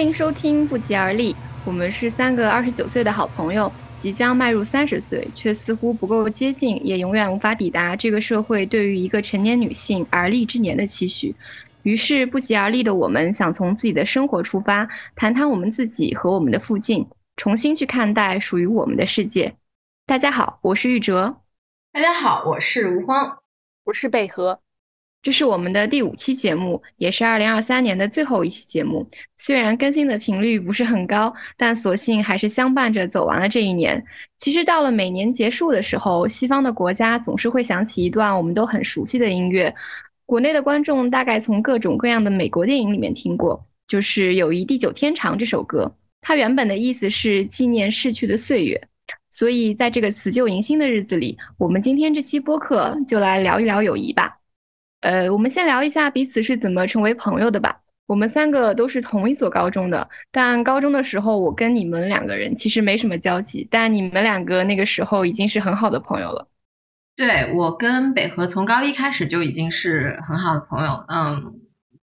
欢迎收听《不疾而立》，我们是三个二十九岁的好朋友，即将迈入三十岁，却似乎不够接近，也永远无法抵达这个社会对于一个成年女性而立之年的期许。于是，不疾而立的我们想从自己的生活出发，谈谈我们自己和我们的附近，重新去看待属于我们的世界。大家好，我是玉哲。大家好，我是吴芳，我是北河。这是我们的第五期节目，也是二零二三年的最后一期节目。虽然更新的频率不是很高，但所幸还是相伴着走完了这一年。其实到了每年结束的时候，西方的国家总是会响起一段我们都很熟悉的音乐。国内的观众大概从各种各样的美国电影里面听过，就是《友谊地久天长》这首歌。它原本的意思是纪念逝去的岁月，所以在这个辞旧迎新的日子里，我们今天这期播客就来聊一聊友谊吧。呃，我们先聊一下彼此是怎么成为朋友的吧。我们三个都是同一所高中的，但高中的时候我跟你们两个人其实没什么交集，但你们两个那个时候已经是很好的朋友了。对我跟北河从高一开始就已经是很好的朋友，嗯，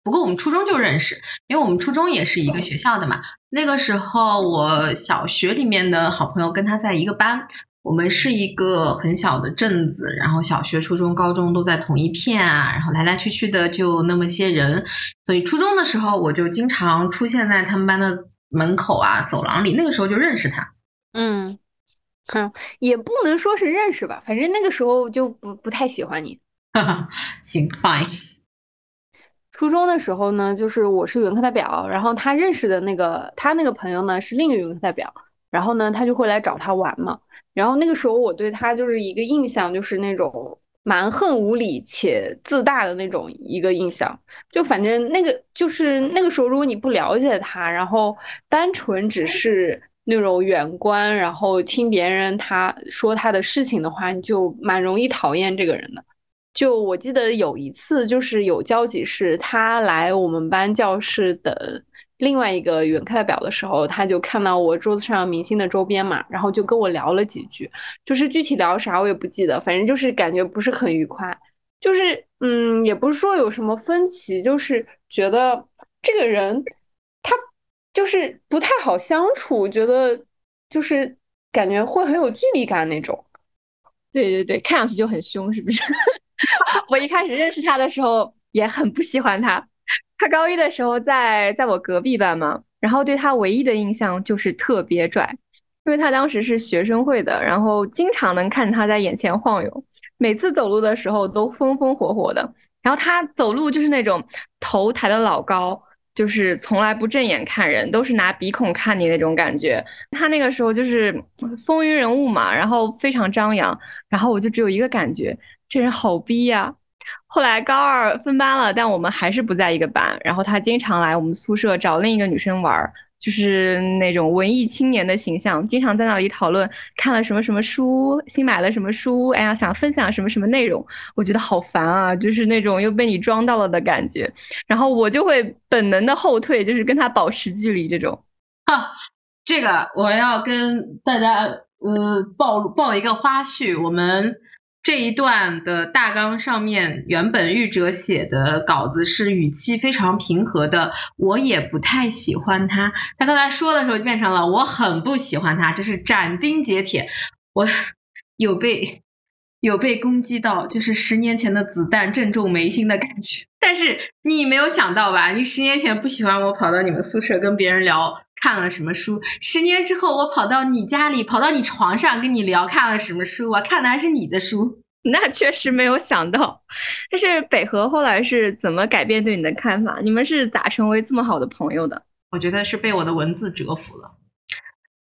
不过我们初中就认识，因为我们初中也是一个学校的嘛。那个时候我小学里面的好朋友跟他在一个班。我们是一个很小的镇子，然后小学、初中、高中都在同一片啊，然后来来去去的就那么些人，所以初中的时候我就经常出现在他们班的门口啊、走廊里，那个时候就认识他。嗯，哼，也不能说是认识吧，反正那个时候就不不太喜欢你。行，fine。初中的时候呢，就是我是语文课代表，然后他认识的那个他那个朋友呢是另一个语文课代表，然后呢他就会来找他玩嘛。然后那个时候我对他就是一个印象，就是那种蛮横无理且自大的那种一个印象。就反正那个就是那个时候，如果你不了解他，然后单纯只是那种远观，然后听别人他说他的事情的话，你就蛮容易讨厌这个人的。就我记得有一次，就是有交集是他来我们班教室等。另外一个语文课代表的时候，他就看到我桌子上明星的周边嘛，然后就跟我聊了几句，就是具体聊啥我也不记得，反正就是感觉不是很愉快，就是嗯，也不是说有什么分歧，就是觉得这个人他就是不太好相处，觉得就是感觉会很有距离感那种。对对对，看上去就很凶，是不是？我一开始认识他的时候也很不喜欢他。他高一的时候在在我隔壁班嘛，然后对他唯一的印象就是特别拽，因为他当时是学生会的，然后经常能看他在眼前晃悠，每次走路的时候都风风火火的，然后他走路就是那种头抬得老高，就是从来不正眼看人，都是拿鼻孔看你那种感觉。他那个时候就是风云人物嘛，然后非常张扬，然后我就只有一个感觉，这人好逼呀。后来高二分班了，但我们还是不在一个班。然后他经常来我们宿舍找另一个女生玩，就是那种文艺青年的形象，经常在那里讨论看了什么什么书，新买了什么书，哎呀，想分享什么什么内容。我觉得好烦啊，就是那种又被你装到了的感觉。然后我就会本能的后退，就是跟他保持距离这种。哈，这个我要跟大家呃报报一个花絮，我们。这一段的大纲上面，原本玉哲写的稿子是语气非常平和的，我也不太喜欢他。他刚才说的时候就变成了我很不喜欢他，这是斩钉截铁。我有被有被攻击到，就是十年前的子弹正中眉心的感觉。但是你没有想到吧？你十年前不喜欢我，跑到你们宿舍跟别人聊。看了什么书？十年之后，我跑到你家里，跑到你床上跟你聊看了什么书？我看的还是你的书。那确实没有想到。但是北河后来是怎么改变对你的看法？你们是咋成为这么好的朋友的？我觉得是被我的文字折服了。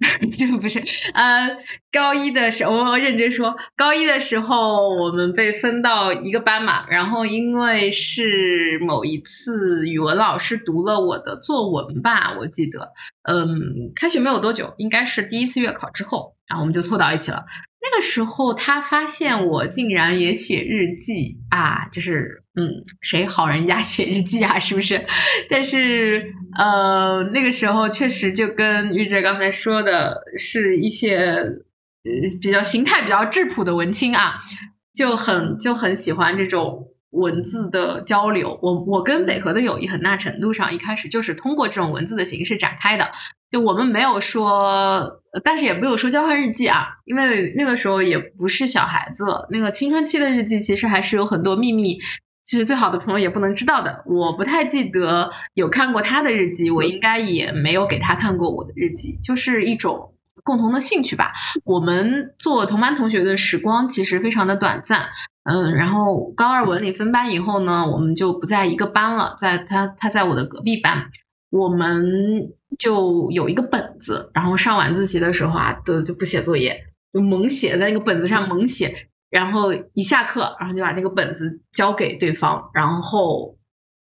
就不是，呃，高一的时候，我认真说，高一的时候我们被分到一个班嘛，然后因为是某一次语文老师读了我的作文吧，我记得，嗯，开学没有多久，应该是第一次月考之后，然后我们就凑到一起了。那个时候，他发现我竟然也写日记啊，就是嗯，谁好人家写日记啊，是不是？但是呃，那个时候确实就跟玉哲刚才说的是一些呃比较形态比较质朴的文青啊，就很就很喜欢这种文字的交流。我我跟北河的友谊很大程度上一开始就是通过这种文字的形式展开的。就我们没有说，但是也没有说交换日记啊，因为那个时候也不是小孩子了，那个青春期的日记其实还是有很多秘密。其实最好的朋友也不能知道的，我不太记得有看过他的日记，我应该也没有给他看过我的日记，就是一种共同的兴趣吧。我们做同班同学的时光其实非常的短暂，嗯，然后高二文理分班以后呢，我们就不在一个班了，在他他在我的隔壁班，我们就有一个本子，然后上晚自习的时候啊，都就不写作业，就猛写在那个本子上猛写。然后一下课，然后就把那个本子交给对方，然后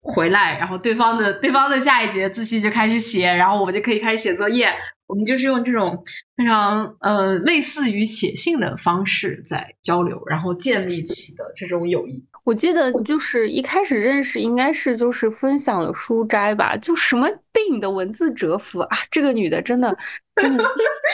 回来，然后对方的对方的下一节自习就开始写，然后我们就可以开始写作业。我们就是用这种非常呃类似于写信的方式在交流，然后建立起的这种友谊。我记得就是一开始认识应该是就是分享了书斋吧，就什么被你的文字折服啊，这个女的真的真的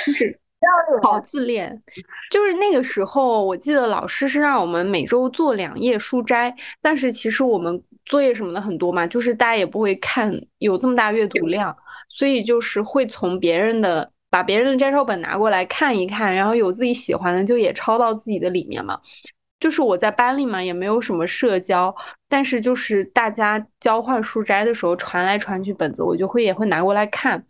就是。好自恋，就是那个时候，我记得老师是让我们每周做两页书斋，但是其实我们作业什么的很多嘛，就是大家也不会看有这么大阅读量，所以就是会从别人的把别人的摘抄本拿过来看一看，然后有自己喜欢的就也抄到自己的里面嘛。就是我在班里嘛也没有什么社交，但是就是大家交换书斋的时候传来传去本子，我就会也会拿过来看。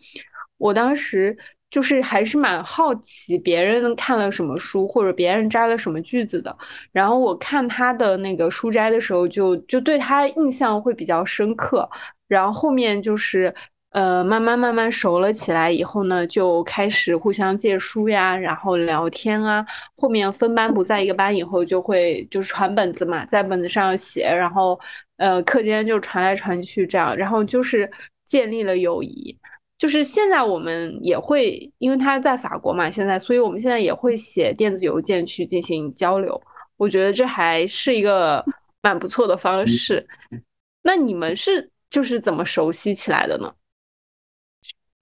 我当时。就是还是蛮好奇别人看了什么书，或者别人摘了什么句子的。然后我看他的那个书摘的时候，就就对他印象会比较深刻。然后后面就是呃慢慢慢慢熟了起来以后呢，就开始互相借书呀，然后聊天啊。后面分班不在一个班以后，就会就是传本子嘛，在本子上写，然后呃课间就传来传去这样，然后就是建立了友谊。就是现在我们也会，因为他在法国嘛，现在，所以我们现在也会写电子邮件去进行交流。我觉得这还是一个蛮不错的方式。那你们是就是怎么熟悉起来的呢？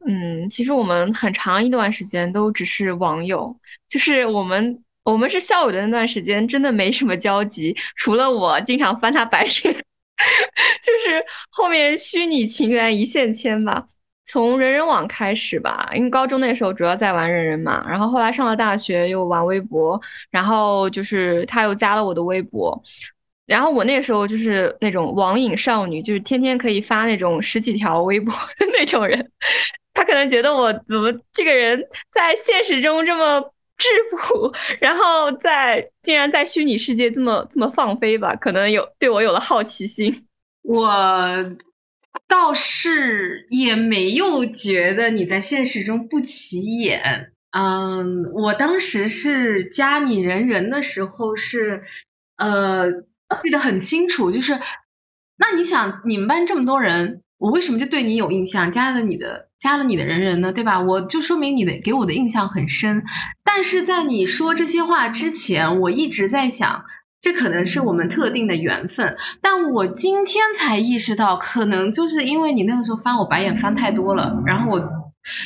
嗯，其实我们很长一段时间都只是网友，就是我们我们是校友的那段时间，真的没什么交集，除了我经常翻他白眼，就是后面虚拟情缘一线牵吧。从人人网开始吧，因为高中那时候主要在玩人人嘛，然后后来上了大学又玩微博，然后就是他又加了我的微博，然后我那时候就是那种网瘾少女，就是天天可以发那种十几条微博的那种人，他可能觉得我怎么这个人在现实中这么质朴，然后在竟然在虚拟世界这么这么放飞吧，可能有对我有了好奇心，我。倒是也没有觉得你在现实中不起眼，嗯，我当时是加你人人的时候是，呃，记得很清楚，就是，那你想你们班这么多人，我为什么就对你有印象，加了你的加了你的人人呢？对吧？我就说明你的给我的印象很深，但是在你说这些话之前，我一直在想。这可能是我们特定的缘分，但我今天才意识到，可能就是因为你那个时候翻我白眼翻太多了，然后我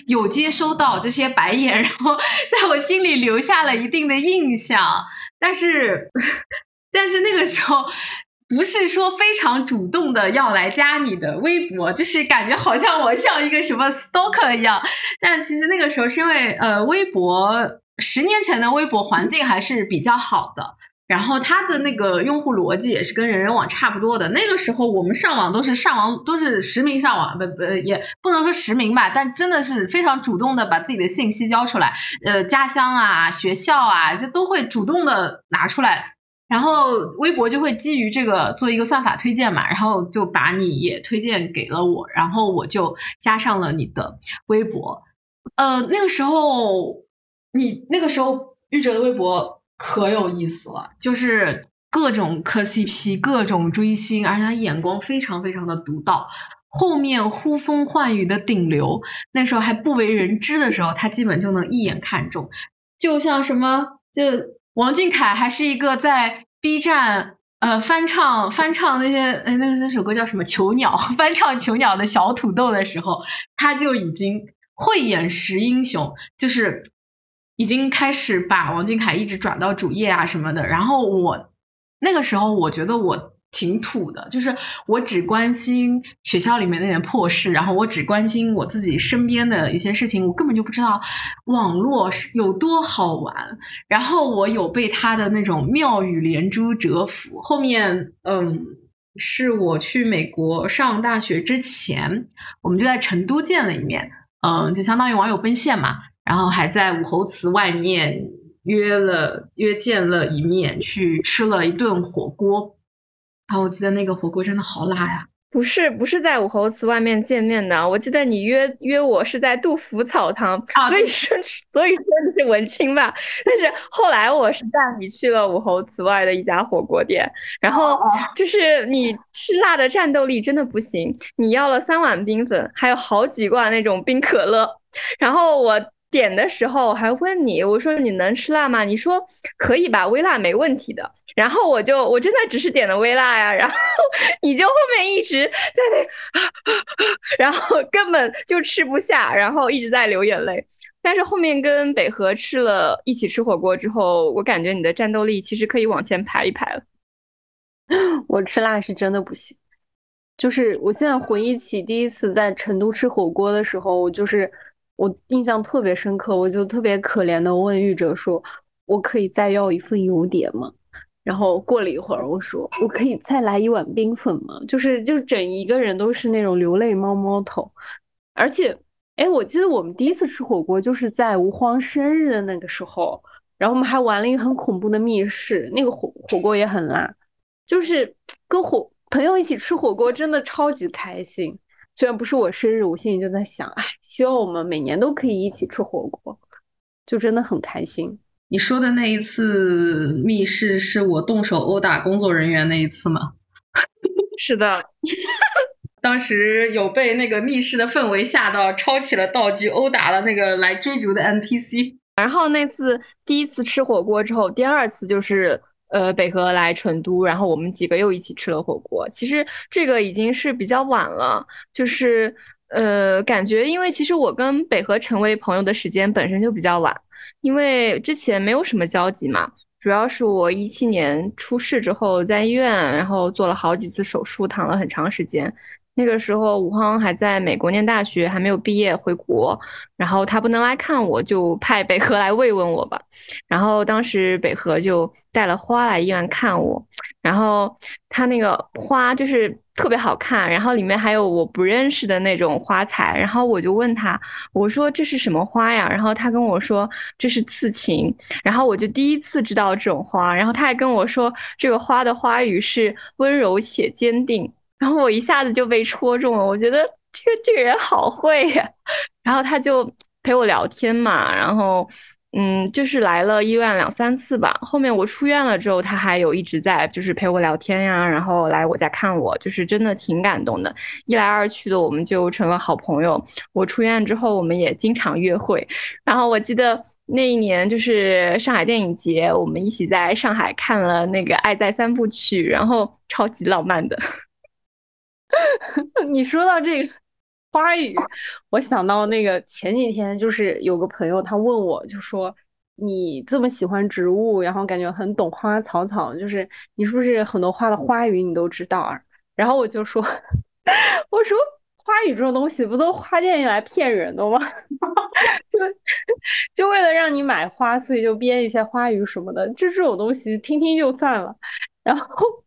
有接收到这些白眼，然后 在我心里留下了一定的印象。但是，但是那个时候不是说非常主动的要来加你的微博，就是感觉好像我像一个什么 stalker 一样。但其实那个时候是因为呃，微博十年前的微博环境还是比较好的。然后它的那个用户逻辑也是跟人人网差不多的。那个时候我们上网都是上网都是实名上网，不不也不能说实名吧，但真的是非常主动的把自己的信息交出来，呃，家乡啊、学校啊，这都会主动的拿出来。然后微博就会基于这个做一个算法推荐嘛，然后就把你也推荐给了我，然后我就加上了你的微博。呃，那个时候你那个时候玉哲的微博。可有意思了，就是各种磕 CP，各种追星，而且他眼光非常非常的独到。后面呼风唤雨的顶流，那时候还不为人知的时候，他基本就能一眼看中。就像什么，就王俊凯还是一个在 B 站呃翻唱翻唱那些呃那个那首歌叫什么《囚鸟》，翻唱《囚鸟》的小土豆的时候，他就已经慧眼识英雄，就是。已经开始把王俊凯一直转到主页啊什么的，然后我那个时候我觉得我挺土的，就是我只关心学校里面那点破事，然后我只关心我自己身边的一些事情，我根本就不知道网络是有多好玩。然后我有被他的那种妙语连珠折服。后面，嗯，是我去美国上大学之前，我们就在成都见了一面，嗯，就相当于网友奔现嘛。然后还在武侯祠外面约了约见了一面，去吃了一顿火锅。啊，我记得那个火锅真的好辣呀！不是，不是在武侯祠外面见面的。我记得你约约我是在杜甫草堂，所以说，所以说你是文青吧？但是后来我是带你去了武侯祠外的一家火锅店，然后就是你吃辣的战斗力真的不行。你要了三碗冰粉，还有好几罐那种冰可乐，然后我。点的时候还问你，我说你能吃辣吗？你说可以吧，微辣没问题的。然后我就我真的只是点了微辣呀，然后 你就后面一直在那，然后根本就吃不下，然后一直在流眼泪。但是后面跟北河吃了一起吃火锅之后，我感觉你的战斗力其实可以往前排一排了。我吃辣是真的不行，就是我现在回忆起第一次在成都吃火锅的时候，我就是。我印象特别深刻，我就特别可怜的问玉哲说：“我可以再要一份油碟吗？”然后过了一会儿，我说：“我可以再来一碗冰粉吗？”就是就整一个人都是那种流泪猫猫头。而且，哎，我记得我们第一次吃火锅就是在吴荒生日的那个时候，然后我们还玩了一个很恐怖的密室，那个火火锅也很辣，就是跟火朋友一起吃火锅真的超级开心。虽然不是我生日，我心里就在想，哎，希望我们每年都可以一起吃火锅，就真的很开心。你说的那一次密室，是我动手殴打工作人员那一次吗？是的，当时有被那个密室的氛围吓到，抄起了道具殴打了那个来追逐的 NPC。然后那次第一次吃火锅之后，第二次就是。呃，北河来成都，然后我们几个又一起吃了火锅。其实这个已经是比较晚了，就是呃，感觉因为其实我跟北河成为朋友的时间本身就比较晚，因为之前没有什么交集嘛。主要是我一七年出事之后在医院，然后做了好几次手术，躺了很长时间。那个时候，吴芳还在美国念大学，还没有毕业回国，然后他不能来看我，就派北河来慰问我吧。然后当时北河就带了花来医院看我，然后他那个花就是特别好看，然后里面还有我不认识的那种花材。然后我就问他，我说这是什么花呀？然后他跟我说这是刺芹。然后我就第一次知道这种花。然后他还跟我说，这个花的花语是温柔且坚定。然后我一下子就被戳中了，我觉得这个这个人好会呀。然后他就陪我聊天嘛，然后嗯，就是来了医院两三次吧。后面我出院了之后，他还有一直在就是陪我聊天呀，然后来我家看我，就是真的挺感动的。一来二去的，我们就成了好朋友。我出院之后，我们也经常约会。然后我记得那一年就是上海电影节，我们一起在上海看了那个《爱在三部曲》，然后超级浪漫的。你说到这个花语，我想到那个前几天，就是有个朋友他问我，就说你这么喜欢植物，然后感觉很懂花花草草，就是你是不是很多花的花语你都知道啊？然后我就说，我说花语这种东西不都花店用来骗人的吗？就就为了让你买花，所以就编一些花语什么的，就这种东西听听就算了。然后，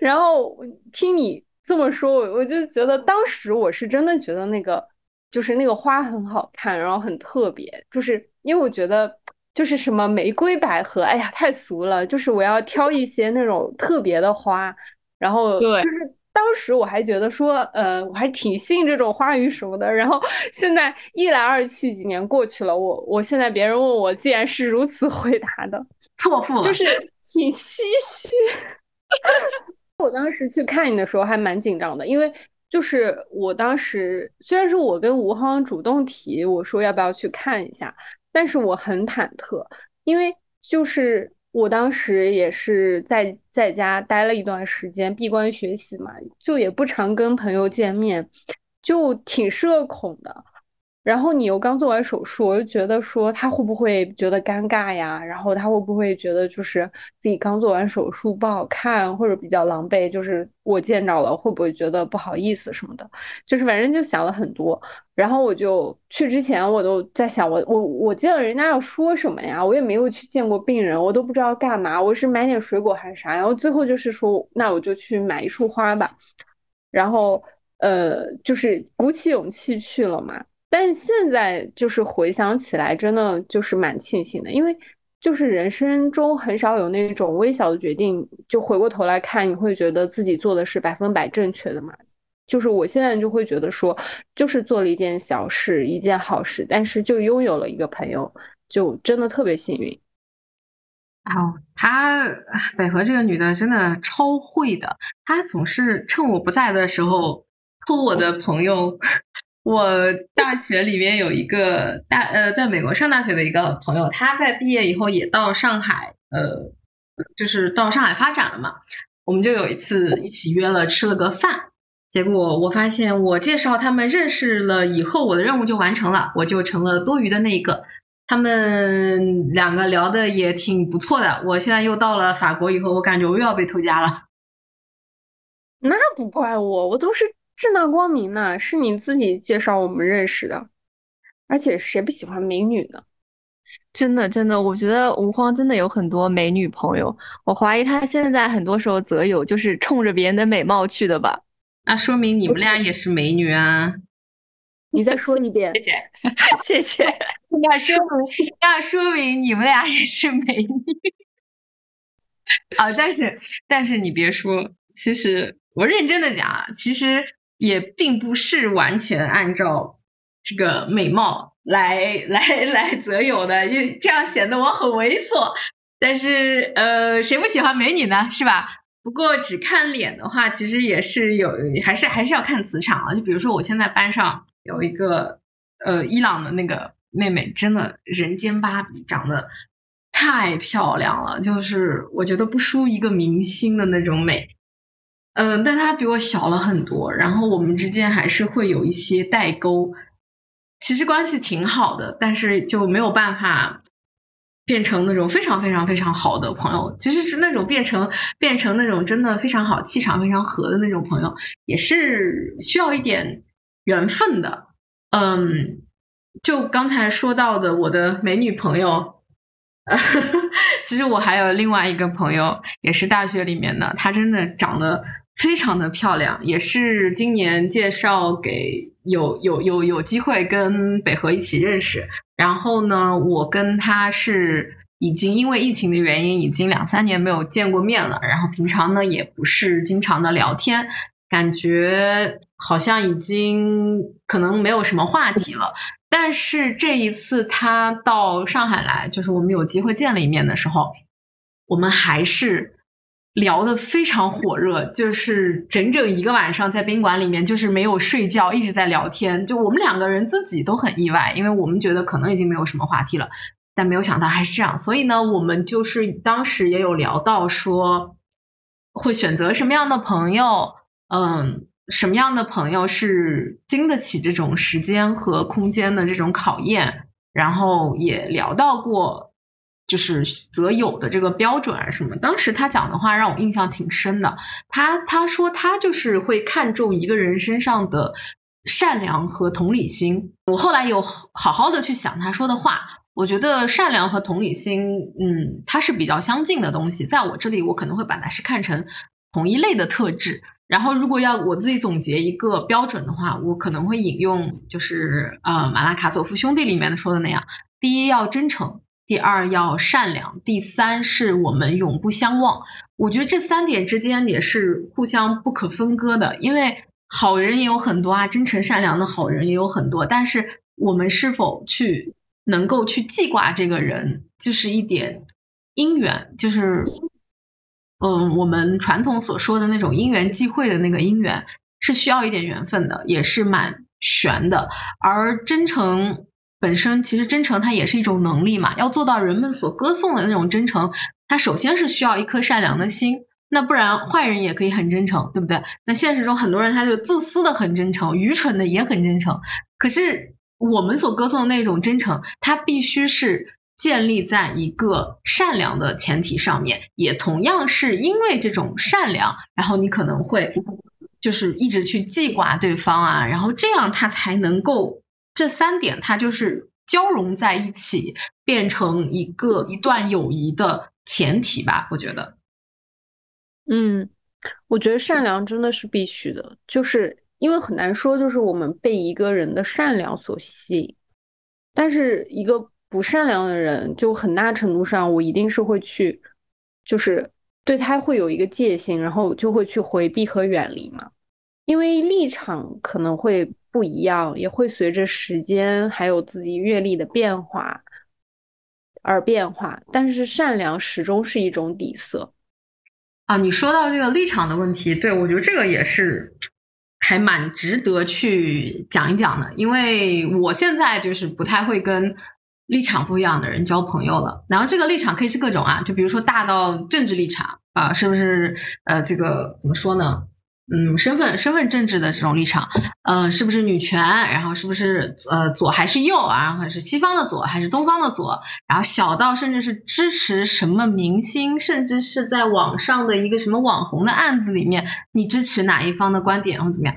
然后听你。这么说，我我就觉得当时我是真的觉得那个就是那个花很好看，然后很特别，就是因为我觉得就是什么玫瑰、百合，哎呀太俗了，就是我要挑一些那种特别的花，然后对，就是当时我还觉得说，呃，我还挺信这种花语什么的，然后 现在一来二去，几年过去了，我我现在别人问我，竟然是如此回答的，错付了，就是挺唏嘘。我当时去看你的时候还蛮紧张的，因为就是我当时虽然说我跟吴昊主动提我说要不要去看一下，但是我很忐忑，因为就是我当时也是在在家待了一段时间，闭关学习嘛，就也不常跟朋友见面，就挺社恐的。然后你又刚做完手术，我就觉得说他会不会觉得尴尬呀？然后他会不会觉得就是自己刚做完手术不好看或者比较狼狈？就是我见着了会不会觉得不好意思什么的？就是反正就想了很多。然后我就去之前我都在想，我我我见了人家要说什么呀？我也没有去见过病人，我都不知道干嘛。我是买点水果还是啥？然后最后就是说，那我就去买一束花吧。然后呃，就是鼓起勇气去了嘛。但是现在就是回想起来，真的就是蛮庆幸的，因为就是人生中很少有那种微小的决定，就回过头来看，你会觉得自己做的是百分百正确的嘛？就是我现在就会觉得说，就是做了一件小事，一件好事，但是就拥有了一个朋友，就真的特别幸运。哦，她百合这个女的真的超会的，她总是趁我不在的时候偷我的朋友。我大学里面有一个大呃，在美国上大学的一个朋友，他在毕业以后也到上海，呃，就是到上海发展了嘛。我们就有一次一起约了吃了个饭，结果我发现我介绍他们认识了以后，我的任务就完成了，我就成了多余的那一个。他们两个聊的也挺不错的。我现在又到了法国以后，我感觉我又要被偷家了。那不怪我，我都是。正大光明呢，是你自己介绍我们认识的，而且谁不喜欢美女呢？真的，真的，我觉得吴荒真的有很多美女朋友。我怀疑他现在很多时候择友就是冲着别人的美貌去的吧？那说明你们俩也是美女啊！你再说一遍，谢谢，谢谢。那说明，那说明你们俩也是美女啊！但是，但是你别说，其实我认真的讲啊，其实。也并不是完全按照这个美貌来来来择友的，因为这样显得我很猥琐。但是，呃，谁不喜欢美女呢？是吧？不过只看脸的话，其实也是有，还是还是要看磁场啊。就比如说，我现在班上有一个呃伊朗的那个妹妹，真的人间芭比，长得太漂亮了，就是我觉得不输一个明星的那种美。嗯，但他比我小了很多，然后我们之间还是会有一些代沟，其实关系挺好的，但是就没有办法变成那种非常非常非常好的朋友。其实是那种变成变成那种真的非常好、气场非常合的那种朋友，也是需要一点缘分的。嗯，就刚才说到的我的美女朋友。其实我还有另外一个朋友，也是大学里面的，她真的长得非常的漂亮，也是今年介绍给有有有有机会跟北河一起认识。然后呢，我跟他是已经因为疫情的原因，已经两三年没有见过面了。然后平常呢，也不是经常的聊天，感觉好像已经可能没有什么话题了。但是这一次他到上海来，就是我们有机会见了一面的时候，我们还是聊得非常火热，就是整整一个晚上在宾馆里面，就是没有睡觉，一直在聊天。就我们两个人自己都很意外，因为我们觉得可能已经没有什么话题了，但没有想到还是这样。所以呢，我们就是当时也有聊到说，会选择什么样的朋友，嗯。什么样的朋友是经得起这种时间和空间的这种考验？然后也聊到过，就是择友的这个标准啊什么。当时他讲的话让我印象挺深的。他他说他就是会看重一个人身上的善良和同理心。我后来有好好的去想他说的话，我觉得善良和同理心，嗯，它是比较相近的东西。在我这里，我可能会把它是看成同一类的特质。然后，如果要我自己总结一个标准的话，我可能会引用就是呃马拉卡佐夫兄弟里面说的那样：第一要真诚，第二要善良，第三是我们永不相忘。我觉得这三点之间也是互相不可分割的，因为好人也有很多啊，真诚善良的好人也有很多，但是我们是否去能够去记挂这个人，就是一点姻缘，就是。嗯，我们传统所说的那种因缘际会的那个姻缘，是需要一点缘分的，也是蛮玄的。而真诚本身，其实真诚它也是一种能力嘛。要做到人们所歌颂的那种真诚，它首先是需要一颗善良的心。那不然，坏人也可以很真诚，对不对？那现实中很多人他就自私的很真诚，愚蠢的也很真诚。可是我们所歌颂的那种真诚，它必须是建立在一个善良的前提上面，也同样是因为这种善良，然后你可能会就是一直去记挂对方啊，然后这样他才能够这三点，它就是交融在一起，变成一个一段友谊的前提吧，我觉得。嗯，我觉得善良真的是必须的，就是因为很难说，就是我们被一个人的善良所吸引，但是一个不善良的人，就很大程度上，我一定是会去，就是对他会有一个戒心，然后就会去回避和远离嘛，因为立场可能会不一样，也会随着时间还有自己阅历的变化而变化，但是善良始终是一种底色。啊，你说到这个立场的问题，对我觉得这个也是还蛮值得去讲一讲的，因为我现在就是不太会跟立场不一样的人交朋友了。然后这个立场可以是各种啊，就比如说大到政治立场啊，是不是？呃，这个怎么说呢？嗯，身份身份政治的这种立场，嗯，是不是女权？然后是不是呃左还是右啊？或者是西方的左还是东方的左？然后小到甚至是支持什么明星，甚至是在网上的一个什么网红的案子里面，你支持哪一方的观点或怎么样？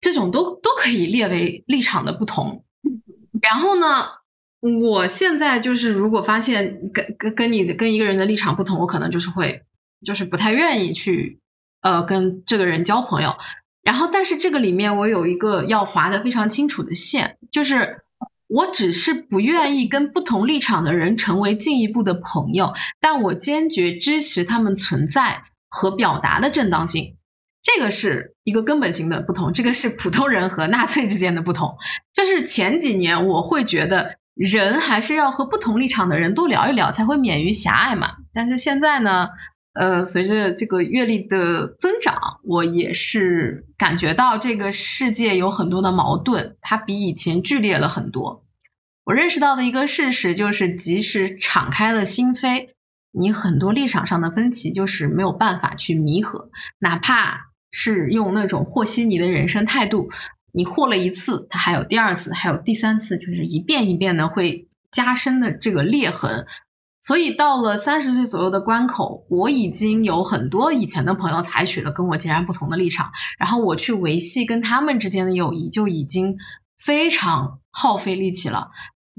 这种都都可以列为立场的不同。然后呢，我现在就是如果发现跟跟跟你的跟一个人的立场不同，我可能就是会就是不太愿意去。呃，跟这个人交朋友，然后，但是这个里面我有一个要划的非常清楚的线，就是我只是不愿意跟不同立场的人成为进一步的朋友，但我坚决支持他们存在和表达的正当性，这个是一个根本性的不同，这个是普通人和纳粹之间的不同。就是前几年我会觉得人还是要和不同立场的人多聊一聊，才会免于狭隘嘛，但是现在呢？呃，随着这个阅历的增长，我也是感觉到这个世界有很多的矛盾，它比以前剧烈了很多。我认识到的一个事实就是，即使敞开了心扉，你很多立场上的分歧就是没有办法去弥合，哪怕是用那种和稀泥的人生态度，你和了一次，它还有第二次，还有第三次，就是一遍一遍的会加深的这个裂痕。所以到了三十岁左右的关口，我已经有很多以前的朋友采取了跟我截然不同的立场，然后我去维系跟他们之间的友谊就已经非常耗费力气了。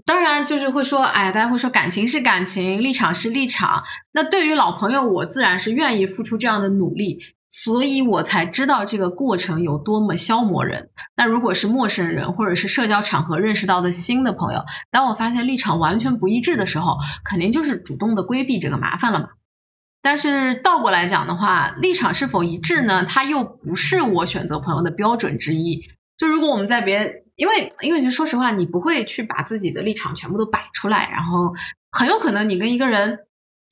当然，就是会说，哎，大家会说感情是感情，立场是立场。那对于老朋友，我自然是愿意付出这样的努力。所以我才知道这个过程有多么消磨人。那如果是陌生人，或者是社交场合认识到的新的朋友，当我发现立场完全不一致的时候，肯定就是主动的规避这个麻烦了嘛。但是倒过来讲的话，立场是否一致呢？它又不是我选择朋友的标准之一。就如果我们在别，因为因为就说实话，你不会去把自己的立场全部都摆出来，然后很有可能你跟一个人。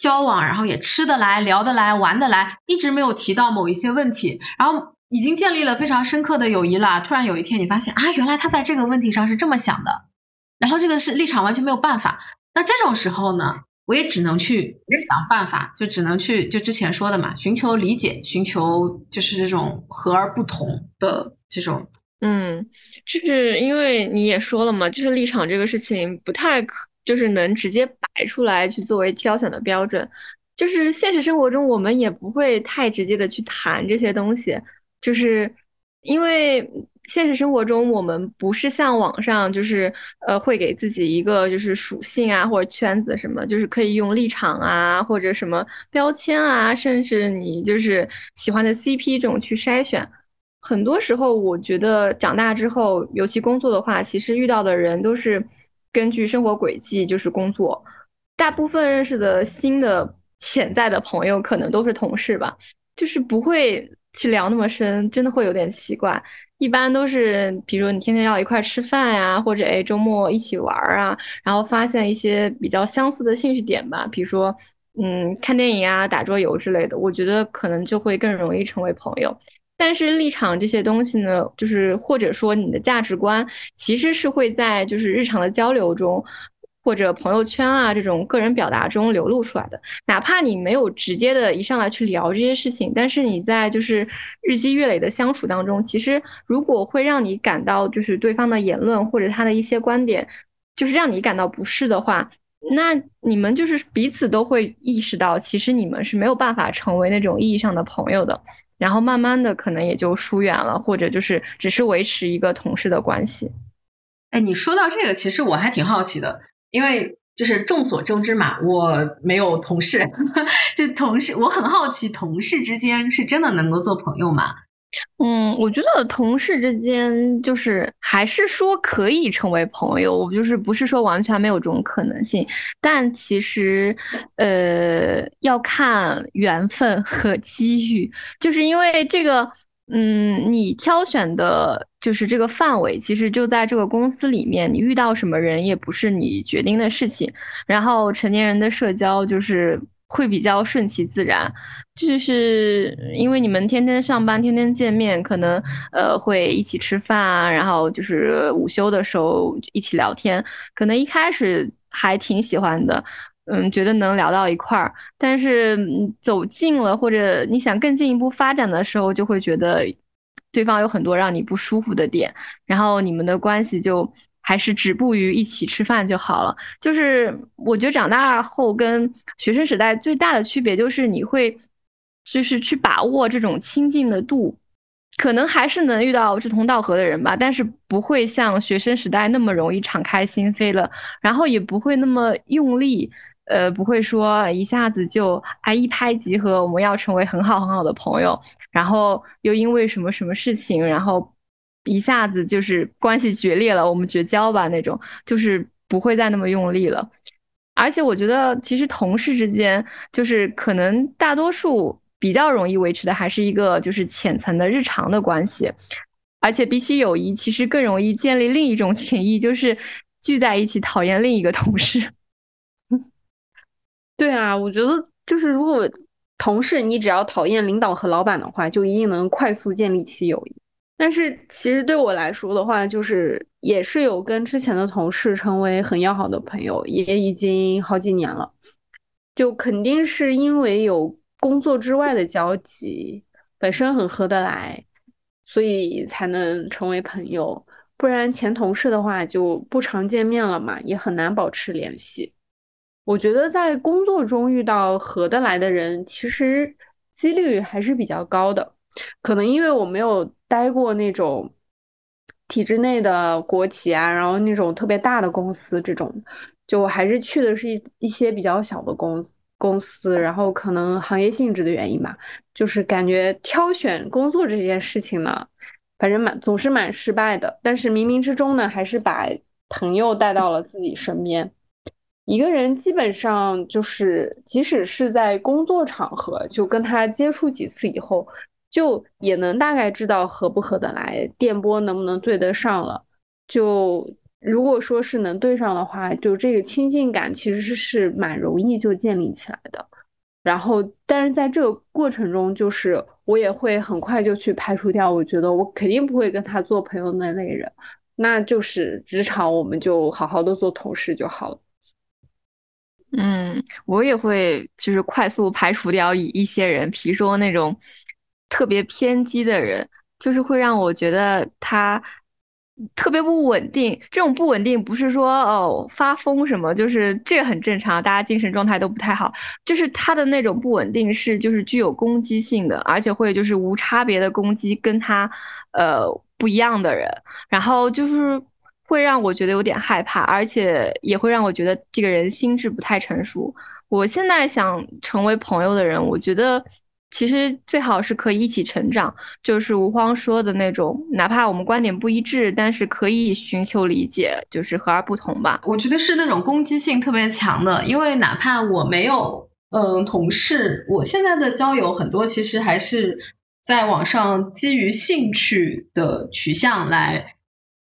交往，然后也吃得来、聊得来、玩得来，一直没有提到某一些问题，然后已经建立了非常深刻的友谊了。突然有一天，你发现啊，原来他在这个问题上是这么想的，然后这个是立场完全没有办法。那这种时候呢，我也只能去想办法，就只能去就之前说的嘛，寻求理解，寻求就是这种和而不同的这种。嗯，就是因为你也说了嘛，就是立场这个事情不太可。就是能直接摆出来去作为挑选的标准，就是现实生活中我们也不会太直接的去谈这些东西，就是因为现实生活中我们不是像网上，就是呃会给自己一个就是属性啊或者圈子什么，就是可以用立场啊或者什么标签啊，甚至你就是喜欢的 CP 这种去筛选。很多时候我觉得长大之后，尤其工作的话，其实遇到的人都是。根据生活轨迹就是工作，大部分认识的新的潜在的朋友可能都是同事吧，就是不会去聊那么深，真的会有点奇怪。一般都是，比如你天天要一块吃饭呀，或者哎周末一起玩啊，然后发现一些比较相似的兴趣点吧，比如说嗯看电影啊、打桌游之类的，我觉得可能就会更容易成为朋友。但是立场这些东西呢，就是或者说你的价值观，其实是会在就是日常的交流中，或者朋友圈啊这种个人表达中流露出来的。哪怕你没有直接的一上来去聊这些事情，但是你在就是日积月累的相处当中，其实如果会让你感到就是对方的言论或者他的一些观点，就是让你感到不适的话，那你们就是彼此都会意识到，其实你们是没有办法成为那种意义上的朋友的。然后慢慢的可能也就疏远了，或者就是只是维持一个同事的关系。哎，你说到这个，其实我还挺好奇的，因为就是众所周知嘛，我没有同事，就同事，我很好奇，同事之间是真的能够做朋友吗？嗯，我觉得同事之间就是还是说可以成为朋友，我就是不是说完全没有这种可能性，但其实呃要看缘分和机遇，就是因为这个，嗯，你挑选的就是这个范围，其实就在这个公司里面，你遇到什么人也不是你决定的事情，然后成年人的社交就是。会比较顺其自然，就是因为你们天天上班，天天见面，可能呃会一起吃饭啊，然后就是午休的时候一起聊天，可能一开始还挺喜欢的，嗯，觉得能聊到一块儿，但是走近了或者你想更进一步发展的时候，就会觉得对方有很多让你不舒服的点，然后你们的关系就。还是止步于一起吃饭就好了。就是我觉得长大后跟学生时代最大的区别就是你会，就是去把握这种亲近的度，可能还是能遇到志同道合的人吧，但是不会像学生时代那么容易敞开心扉了，然后也不会那么用力，呃，不会说一下子就哎一拍即合，我们要成为很好很好的朋友，然后又因为什么什么事情，然后。一下子就是关系决裂了，我们绝交吧那种，就是不会再那么用力了。而且我觉得，其实同事之间，就是可能大多数比较容易维持的，还是一个就是浅层的日常的关系。而且比起友谊，其实更容易建立另一种情谊，就是聚在一起讨厌另一个同事。对啊，我觉得就是如果同事你只要讨厌领导和老板的话，就一定能快速建立起友谊。但是其实对我来说的话，就是也是有跟之前的同事成为很要好的朋友，也已经好几年了。就肯定是因为有工作之外的交集，本身很合得来，所以才能成为朋友。不然前同事的话就不常见面了嘛，也很难保持联系。我觉得在工作中遇到合得来的人，其实几率还是比较高的。可能因为我没有。待过那种体制内的国企啊，然后那种特别大的公司，这种就还是去的是一一些比较小的公公司，然后可能行业性质的原因吧，就是感觉挑选工作这件事情呢，反正蛮总是蛮失败的。但是冥冥之中呢，还是把朋友带到了自己身边。一个人基本上就是，即使是在工作场合，就跟他接触几次以后。就也能大概知道合不合得来，电波能不能对得上了。就如果说是能对上的话，就这个亲近感其实是蛮容易就建立起来的。然后，但是在这个过程中，就是我也会很快就去排除掉，我觉得我肯定不会跟他做朋友那类人。那就是职场，我们就好好的做同事就好了。嗯，我也会就是快速排除掉一一些人，比如说那种。特别偏激的人，就是会让我觉得他特别不稳定。这种不稳定不是说哦发疯什么，就是这很正常，大家精神状态都不太好。就是他的那种不稳定是就是具有攻击性的，而且会就是无差别的攻击跟他呃不一样的人，然后就是会让我觉得有点害怕，而且也会让我觉得这个人心智不太成熟。我现在想成为朋友的人，我觉得。其实最好是可以一起成长，就是吴荒说的那种，哪怕我们观点不一致，但是可以寻求理解，就是和而不同吧。我觉得是那种攻击性特别强的，因为哪怕我没有嗯同事，我现在的交友很多其实还是在网上基于兴趣的取向来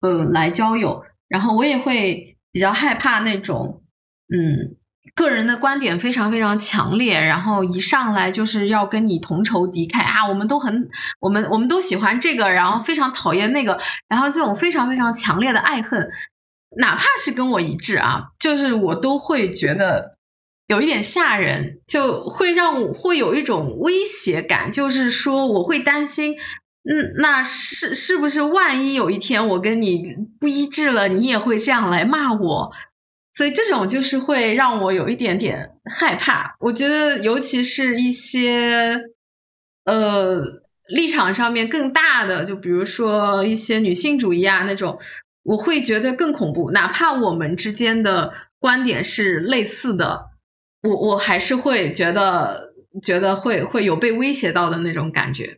嗯来交友，然后我也会比较害怕那种嗯。个人的观点非常非常强烈，然后一上来就是要跟你同仇敌忾啊！我们都很，我们我们都喜欢这个，然后非常讨厌那个，然后这种非常非常强烈的爱恨，哪怕是跟我一致啊，就是我都会觉得有一点吓人，就会让我会有一种威胁感，就是说我会担心，嗯，那是是不是万一有一天我跟你不一致了，你也会这样来骂我？所以这种就是会让我有一点点害怕。我觉得，尤其是一些呃立场上面更大的，就比如说一些女性主义啊那种。我会觉得更恐怖，哪怕我们之间的观点是类似的，我我还是会觉得觉得会会有被威胁到的那种感觉。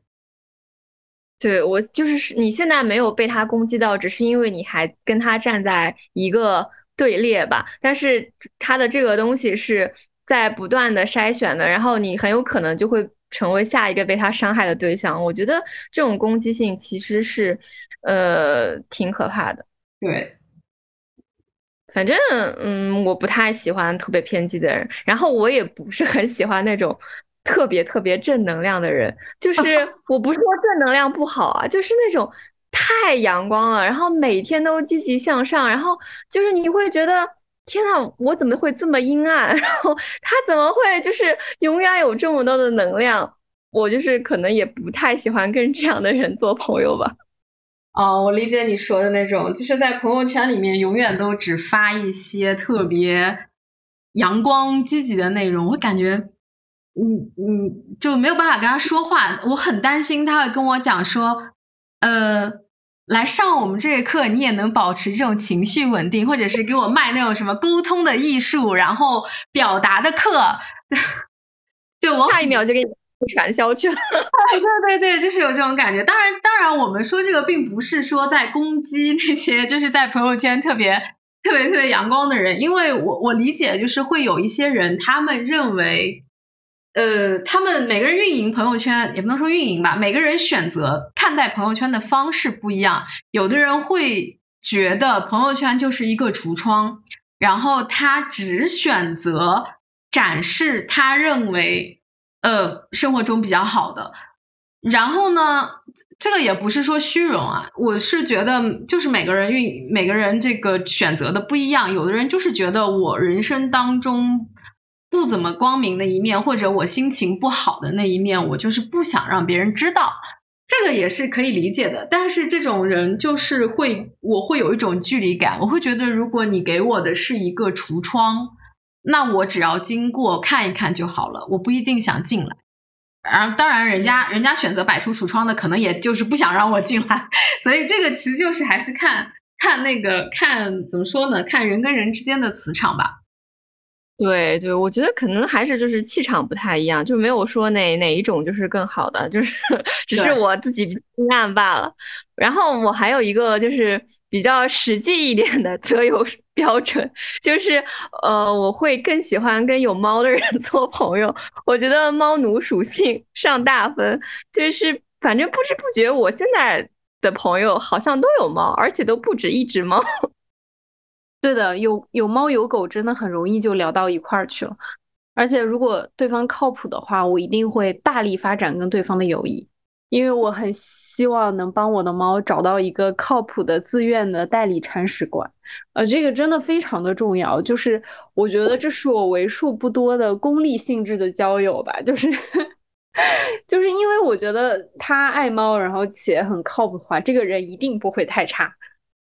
对我就是你现在没有被他攻击到，只是因为你还跟他站在一个队列吧。但是他的这个东西是在不断的筛选的，然后你很有可能就会成为下一个被他伤害的对象。我觉得这种攻击性其实是呃挺可怕的。对，反正嗯，我不太喜欢特别偏激的人，然后我也不是很喜欢那种特别特别正能量的人。就是 我不是说正能量不好啊，就是那种太阳光了，然后每天都积极向上，然后就是你会觉得天呐，我怎么会这么阴暗？然后他怎么会就是永远有这么多的能量？我就是可能也不太喜欢跟这样的人做朋友吧。哦，我理解你说的那种，就是在朋友圈里面永远都只发一些特别阳光积极的内容，我感觉，嗯嗯，就没有办法跟他说话。我很担心他会跟我讲说，呃，来上我们这节课，你也能保持这种情绪稳定，或者是给我卖那种什么沟通的艺术，然后表达的课，就我下一秒就给你。传销去了，对对对，就是有这种感觉。当然，当然，我们说这个并不是说在攻击那些就是在朋友圈特别特别特别阳光的人，因为我我理解就是会有一些人，他们认为，呃，他们每个人运营朋友圈也不能说运营吧，每个人选择看待朋友圈的方式不一样。有的人会觉得朋友圈就是一个橱窗，然后他只选择展示他认为。呃，生活中比较好的，然后呢，这个也不是说虚荣啊，我是觉得就是每个人运每个人这个选择的不一样，有的人就是觉得我人生当中不怎么光明的一面，或者我心情不好的那一面，我就是不想让别人知道，这个也是可以理解的。但是这种人就是会，我会有一种距离感，我会觉得如果你给我的是一个橱窗。那我只要经过看一看就好了，我不一定想进来。然后当然，人家人家选择摆出橱窗的，可能也就是不想让我进来。所以这个其实就是还是看看那个看怎么说呢？看人跟人之间的磁场吧。对对，我觉得可能还是就是气场不太一样，就没有说哪哪一种就是更好的，就是 只是我自己阴暗罢了。然后我还有一个就是比较实际一点的择友 标准，就是呃，我会更喜欢跟有猫的人 做朋友。我觉得猫奴属性上大分，就是反正不知不觉我现在的朋友好像都有猫，而且都不止一只猫。对的，有有猫有狗，真的很容易就聊到一块儿去了。而且如果对方靠谱的话，我一定会大力发展跟对方的友谊，因为我很希望能帮我的猫找到一个靠谱的自愿的代理铲屎官。呃，这个真的非常的重要，就是我觉得这是我为数不多的功利性质的交友吧，就是 就是因为我觉得他爱猫，然后且很靠谱的话，这个人一定不会太差。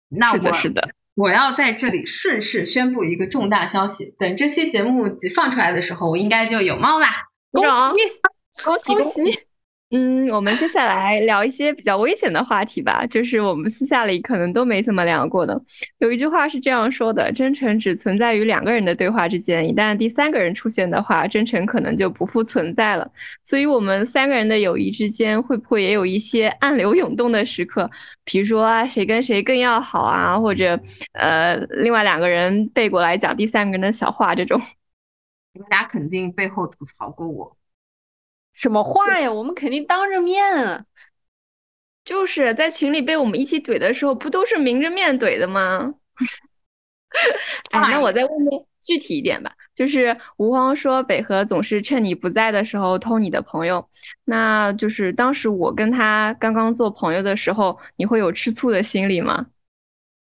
那是的，是的。我要在这里顺势宣布一个重大消息，等这期节目放出来的时候，我应该就有猫啦！恭喜，恭喜，恭喜！嗯，我们接下来聊一些比较危险的话题吧，就是我们私下里可能都没怎么聊过的。有一句话是这样说的：真诚只存在于两个人的对话之间，一旦第三个人出现的话，真诚可能就不复存在了。所以，我们三个人的友谊之间会不会也有一些暗流涌动的时刻？比如说啊，谁跟谁更要好啊，或者呃，另外两个人背过来讲第三个人的小话这种？你们俩肯定背后吐槽过我。什么话呀？我们肯定当着面啊，就是在群里被我们一起怼的时候，不都是明着面怼的吗？哎，那我再问问具体一点吧，就是吴荒说北河总是趁你不在的时候偷你的朋友，那就是当时我跟他刚刚做朋友的时候，你会有吃醋的心理吗？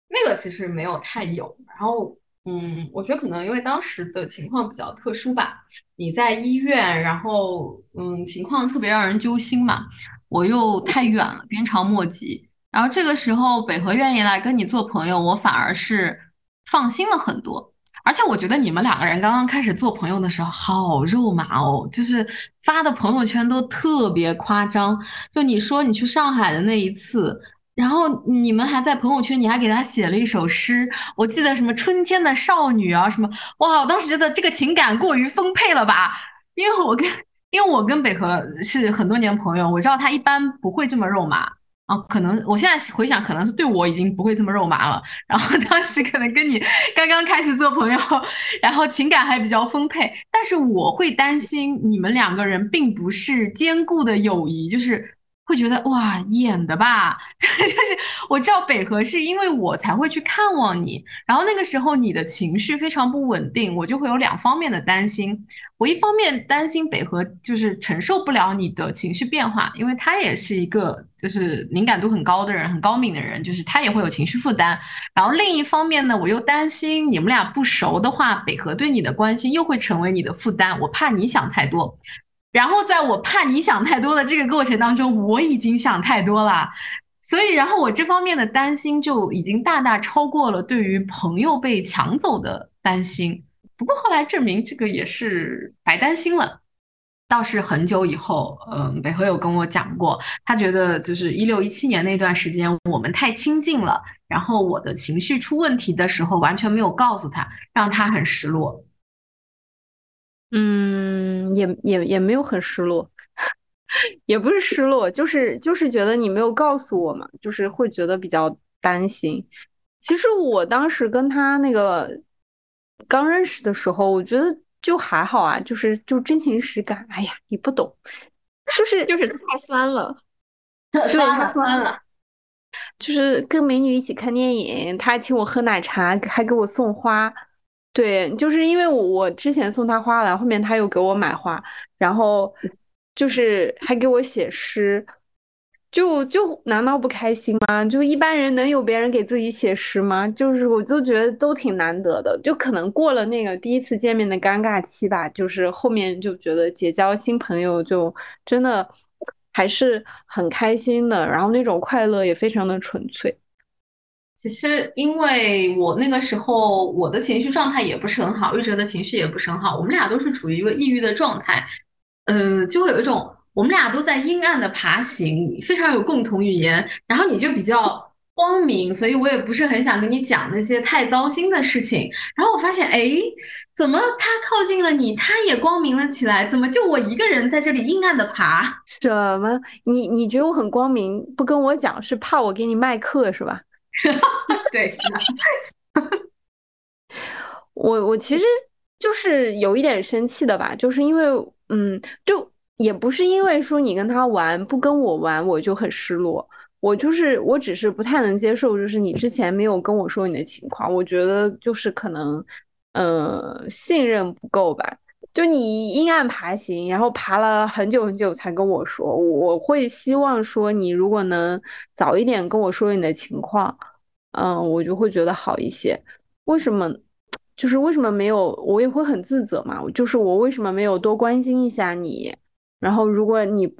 那个其实没有太有。然后，嗯，我觉得可能因为当时的情况比较特殊吧，你在医院，然后，嗯，情况特别让人揪心嘛。我又太远了，鞭长莫及。然后这个时候，北河愿意来跟你做朋友，我反而是放心了很多。而且我觉得你们两个人刚刚开始做朋友的时候，好肉麻哦，就是发的朋友圈都特别夸张。就你说你去上海的那一次，然后你们还在朋友圈，你还给他写了一首诗，我记得什么春天的少女啊什么，哇，我当时觉得这个情感过于丰沛了吧？因为我跟因为我跟北河是很多年朋友，我知道他一般不会这么肉麻。哦，可能我现在回想，可能是对我已经不会这么肉麻了。然后 当时可能跟你刚刚开始做朋友，然后情感还比较丰沛，但是我会担心你们两个人并不是坚固的友谊，就是。会觉得哇演的吧，就是我知道北河是因为我才会去看望你，然后那个时候你的情绪非常不稳定，我就会有两方面的担心。我一方面担心北河就是承受不了你的情绪变化，因为他也是一个就是敏感度很高的人，很高敏的人，就是他也会有情绪负担。然后另一方面呢，我又担心你们俩不熟的话，北河对你的关心又会成为你的负担，我怕你想太多。然后在我怕你想太多的这个过程当中，我已经想太多了，所以然后我这方面的担心就已经大大超过了对于朋友被抢走的担心。不过后来证明这个也是白担心了。倒是很久以后，嗯，北河有跟我讲过，他觉得就是一六一七年那段时间我们太亲近了，然后我的情绪出问题的时候完全没有告诉他，让他很失落。嗯，也也也没有很失落，也不是失落，就是就是觉得你没有告诉我嘛，就是会觉得比较担心。其实我当时跟他那个刚认识的时候，我觉得就还好啊，就是就真情实感。哎呀，你不懂，就是就是太酸了，对，太酸了。就是跟美女一起看电影，他还请我喝奶茶，还给我送花。对，就是因为我之前送他花了，后面他又给我买花，然后就是还给我写诗，就就难道不开心吗？就一般人能有别人给自己写诗吗？就是我就觉得都挺难得的，就可能过了那个第一次见面的尴尬期吧，就是后面就觉得结交新朋友就真的还是很开心的，然后那种快乐也非常的纯粹。其实，因为我那个时候我的情绪状态也不是很好，玉哲的情绪也不是很好，我们俩都是处于一个抑郁的状态，呃，就会有一种我们俩都在阴暗的爬行，非常有共同语言。然后你就比较光明，所以我也不是很想跟你讲那些太糟心的事情。然后我发现，哎，怎么他靠近了你，他也光明了起来？怎么就我一个人在这里阴暗的爬？什么？你你觉得我很光明，不跟我讲，是怕我给你卖课是吧？对，是的。我我其实就是有一点生气的吧，就是因为嗯，就也不是因为说你跟他玩不跟我玩，我就很失落。我就是我只是不太能接受，就是你之前没有跟我说你的情况，我觉得就是可能呃信任不够吧。就你阴暗爬行，然后爬了很久很久才跟我说，我会希望说你如果能早一点跟我说你的情况，嗯，我就会觉得好一些。为什么？就是为什么没有？我也会很自责嘛。就是我为什么没有多关心一下你？然后如果你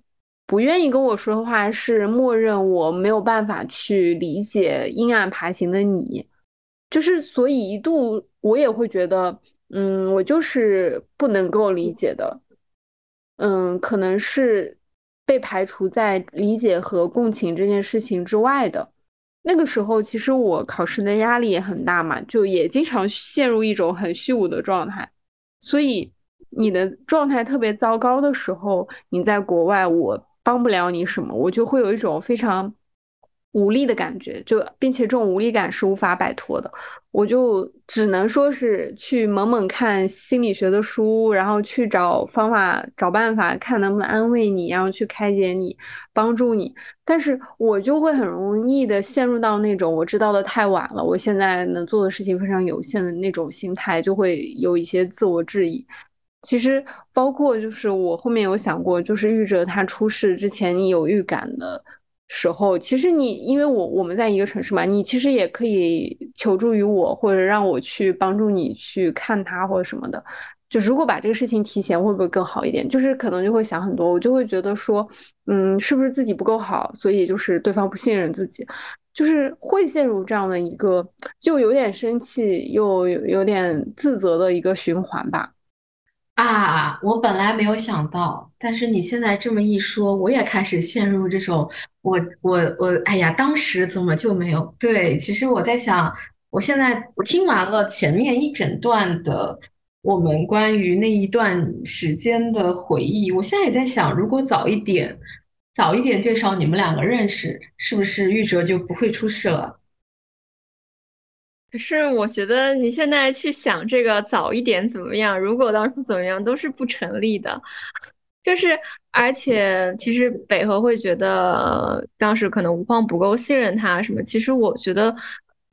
不愿意跟我说的话，是默认我没有办法去理解阴暗爬行的你。就是所以一度我也会觉得。嗯，我就是不能够理解的，嗯，可能是被排除在理解和共情这件事情之外的。那个时候，其实我考试的压力也很大嘛，就也经常陷入一种很虚无的状态。所以，你的状态特别糟糕的时候，你在国外，我帮不了你什么，我就会有一种非常。无力的感觉，就并且这种无力感是无法摆脱的，我就只能说是去猛猛看心理学的书，然后去找方法、找办法，看能不能安慰你，然后去开解你、帮助你。但是我就会很容易的陷入到那种我知道的太晚了，我现在能做的事情非常有限的那种心态，就会有一些自我质疑。其实包括就是我后面有想过，就是玉哲他出事之前，你有预感的。时候，其实你因为我我们在一个城市嘛，你其实也可以求助于我，或者让我去帮助你去看他或者什么的。就如果把这个事情提前，会不会更好一点？就是可能就会想很多，我就会觉得说，嗯，是不是自己不够好，所以就是对方不信任自己，就是会陷入这样的一个就有点生气又有有点自责的一个循环吧。啊，我本来没有想到，但是你现在这么一说，我也开始陷入这种，我我我，哎呀，当时怎么就没有？对，其实我在想，我现在我听完了前面一整段的我们关于那一段时间的回忆，我现在也在想，如果早一点，早一点介绍你们两个认识，是不是玉哲就不会出事了？可是我觉得你现在去想这个早一点怎么样？如果当初怎么样都是不成立的。就是而且其实北河会觉得当时可能吴方不够信任他什么。其实我觉得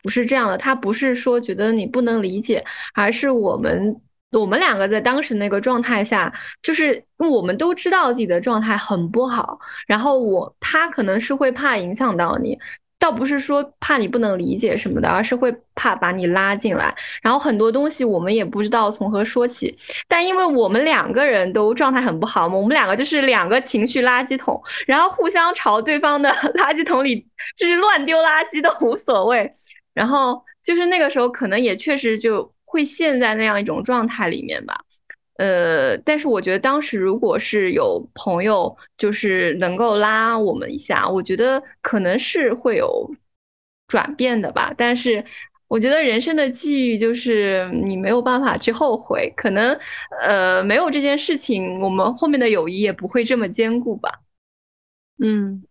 不是这样的，他不是说觉得你不能理解，而是我们我们两个在当时那个状态下，就是我们都知道自己的状态很不好，然后我他可能是会怕影响到你。倒不是说怕你不能理解什么的，而是会怕把你拉进来。然后很多东西我们也不知道从何说起。但因为我们两个人都状态很不好嘛，我们两个就是两个情绪垃圾桶，然后互相朝对方的 垃圾桶里就是乱丢垃圾都无所谓。然后就是那个时候可能也确实就会陷在那样一种状态里面吧。呃，但是我觉得当时如果是有朋友，就是能够拉我们一下，我觉得可能是会有转变的吧。但是我觉得人生的际遇就是你没有办法去后悔，可能呃没有这件事情，我们后面的友谊也不会这么坚固吧。嗯，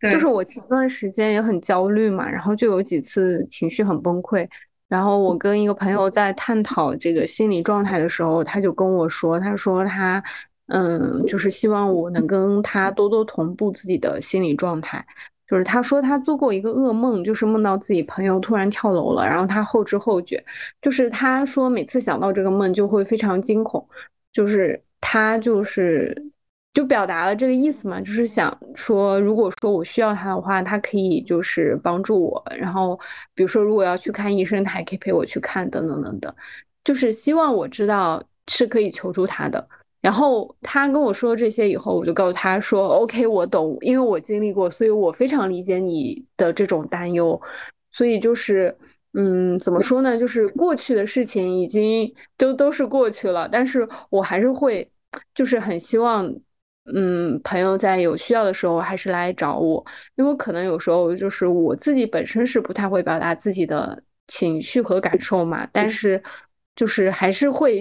就是我前段时间也很焦虑嘛，然后就有几次情绪很崩溃。然后我跟一个朋友在探讨这个心理状态的时候，他就跟我说，他说他，嗯，就是希望我能跟他多多同步自己的心理状态。就是他说他做过一个噩梦，就是梦到自己朋友突然跳楼了，然后他后知后觉。就是他说每次想到这个梦就会非常惊恐，就是他就是。就表达了这个意思嘛，就是想说，如果说我需要他的话，他可以就是帮助我。然后，比如说如果要去看医生，他还可以陪我去看，等等等等。就是希望我知道是可以求助他的。然后他跟我说这些以后，我就告诉他说：“OK，我懂，因为我经历过，所以我非常理解你的这种担忧。所以就是，嗯，怎么说呢？就是过去的事情已经都都是过去了，但是我还是会，就是很希望。”嗯，朋友在有需要的时候还是来找我，因为可能有时候就是我自己本身是不太会表达自己的情绪和感受嘛，但是就是还是会，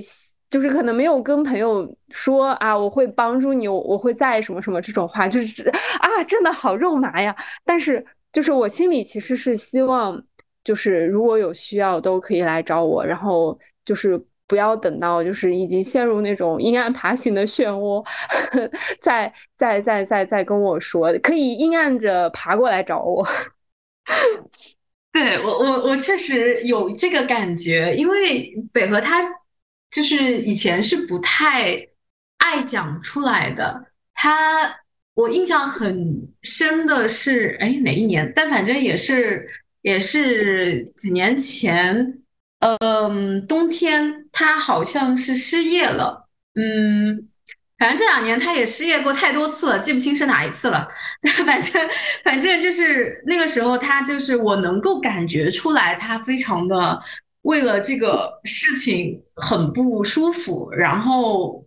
就是可能没有跟朋友说啊，我会帮助你，我我会在什么什么这种话，就是啊，真的好肉麻呀。但是就是我心里其实是希望，就是如果有需要都可以来找我，然后就是。不要等到就是已经陷入那种阴暗爬行的漩涡，再再再再再跟我说，可以阴暗着爬过来找我。对我我我确实有这个感觉，因为北河他就是以前是不太爱讲出来的。他我印象很深的是，哎哪一年？但反正也是也是几年前。嗯，冬天他好像是失业了，嗯，反正这两年他也失业过太多次了，记不清是哪一次了。反正反正就是那个时候，他就是我能够感觉出来，他非常的为了这个事情很不舒服。然后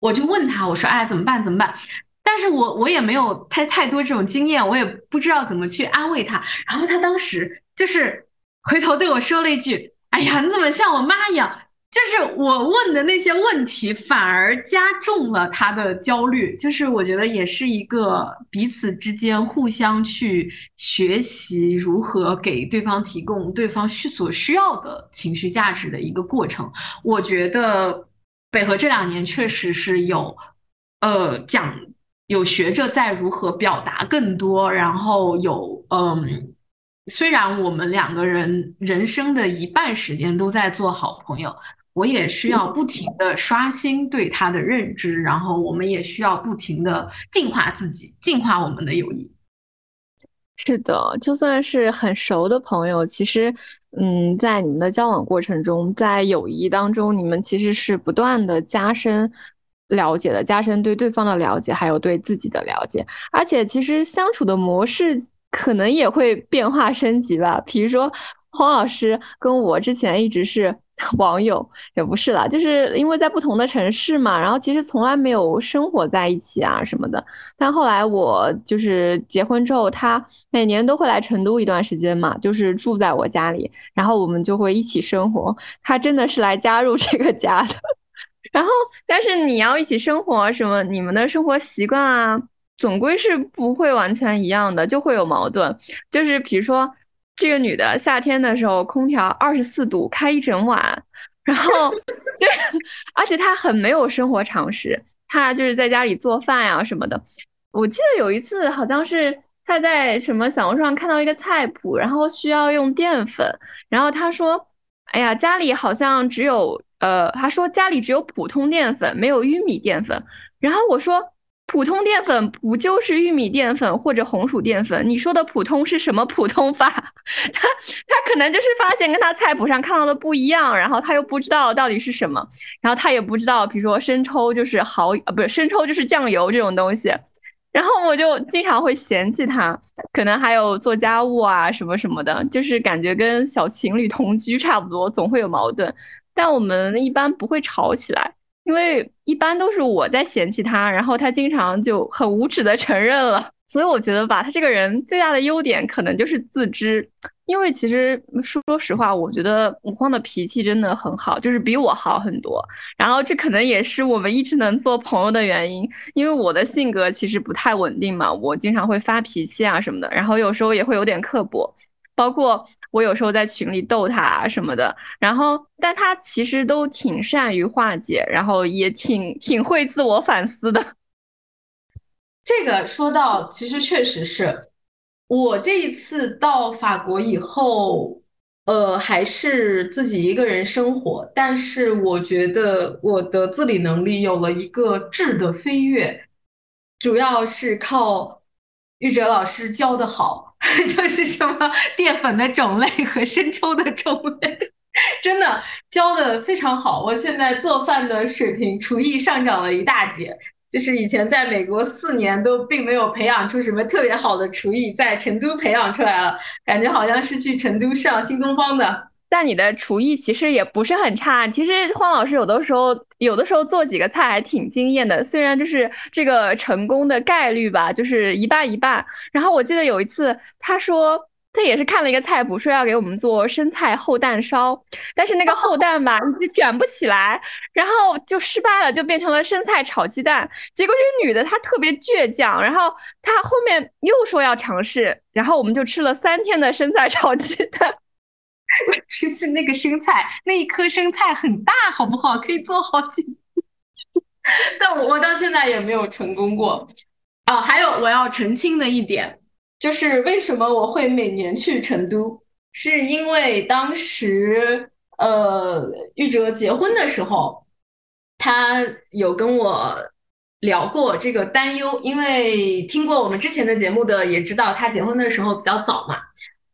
我就问他，我说：“哎，怎么办？怎么办？”但是我我也没有太太多这种经验，我也不知道怎么去安慰他。然后他当时就是回头对我说了一句。哎呀，你怎么像我妈一样？就是我问的那些问题，反而加重了他的焦虑。就是我觉得也是一个彼此之间互相去学习如何给对方提供对方需所需要的情绪价值的一个过程。我觉得北河这两年确实是有，呃，讲有学着在如何表达更多，然后有嗯。虽然我们两个人人生的一半时间都在做好朋友，我也需要不停的刷新对他的认知，然后我们也需要不停的净化自己，净化我们的友谊。是的，就算是很熟的朋友，其实，嗯，在你们的交往过程中，在友谊当中，你们其实是不断的加深了解的，加深对对方的了解，还有对自己的了解，而且其实相处的模式可能也会变化升级吧。比如说，黄老师跟我之前一直是。网友也不是啦，就是因为在不同的城市嘛，然后其实从来没有生活在一起啊什么的。但后来我就是结婚之后，他每年都会来成都一段时间嘛，就是住在我家里，然后我们就会一起生活。他真的是来加入这个家的。然后，但是你要一起生活，什么你们的生活习惯啊，总归是不会完全一样的，就会有矛盾。就是比如说。这个女的夏天的时候，空调二十四度开一整晚，然后就，而且她很没有生活常识，她就是在家里做饭呀什么的。我记得有一次好像是她在什么小红书上看到一个菜谱，然后需要用淀粉，然后她说：“哎呀，家里好像只有呃，她说家里只有普通淀粉，没有玉米淀粉。”然后我说。普通淀粉不就是玉米淀粉或者红薯淀粉？你说的普通是什么普通法？他他可能就是发现跟他菜谱上看到的不一样，然后他又不知道到底是什么，然后他也不知道，比如说生抽就是蚝呃，不是生抽就是酱油这种东西，然后我就经常会嫌弃他，可能还有做家务啊什么什么的，就是感觉跟小情侣同居差不多，总会有矛盾，但我们一般不会吵起来。因为一般都是我在嫌弃他，然后他经常就很无耻的承认了，所以我觉得吧，他这个人最大的优点可能就是自知。因为其实说实话，我觉得吴荒的脾气真的很好，就是比我好很多。然后这可能也是我们一直能做朋友的原因，因为我的性格其实不太稳定嘛，我经常会发脾气啊什么的，然后有时候也会有点刻薄。包括我有时候在群里逗他什么的，然后但他其实都挺善于化解，然后也挺挺会自我反思的。这个说到，其实确实是我这一次到法国以后，呃，还是自己一个人生活，但是我觉得我的自理能力有了一个质的飞跃，主要是靠玉哲老师教的好。就是什么淀粉的种类和生抽的种类，真的教的非常好。我现在做饭的水平，厨艺上涨了一大截。就是以前在美国四年都并没有培养出什么特别好的厨艺，在成都培养出来了，感觉好像是去成都上新东方的。但你的厨艺其实也不是很差，其实黄老师有的时候有的时候做几个菜还挺惊艳的，虽然就是这个成功的概率吧，就是一半一半。然后我记得有一次他说他也是看了一个菜谱，说要给我们做生菜厚蛋烧，但是那个 厚蛋吧就卷不起来，然后就失败了，就变成了生菜炒鸡蛋。结果这个女的她特别倔强，然后她后面又说要尝试，然后我们就吃了三天的生菜炒鸡蛋。其 实那个生菜，那一颗生菜很大，好不好？可以做好几。但我我到现在也没有成功过。啊，还有我要澄清的一点，就是为什么我会每年去成都，是因为当时呃玉哲结婚的时候，他有跟我聊过这个担忧，因为听过我们之前的节目的也知道，他结婚的时候比较早嘛。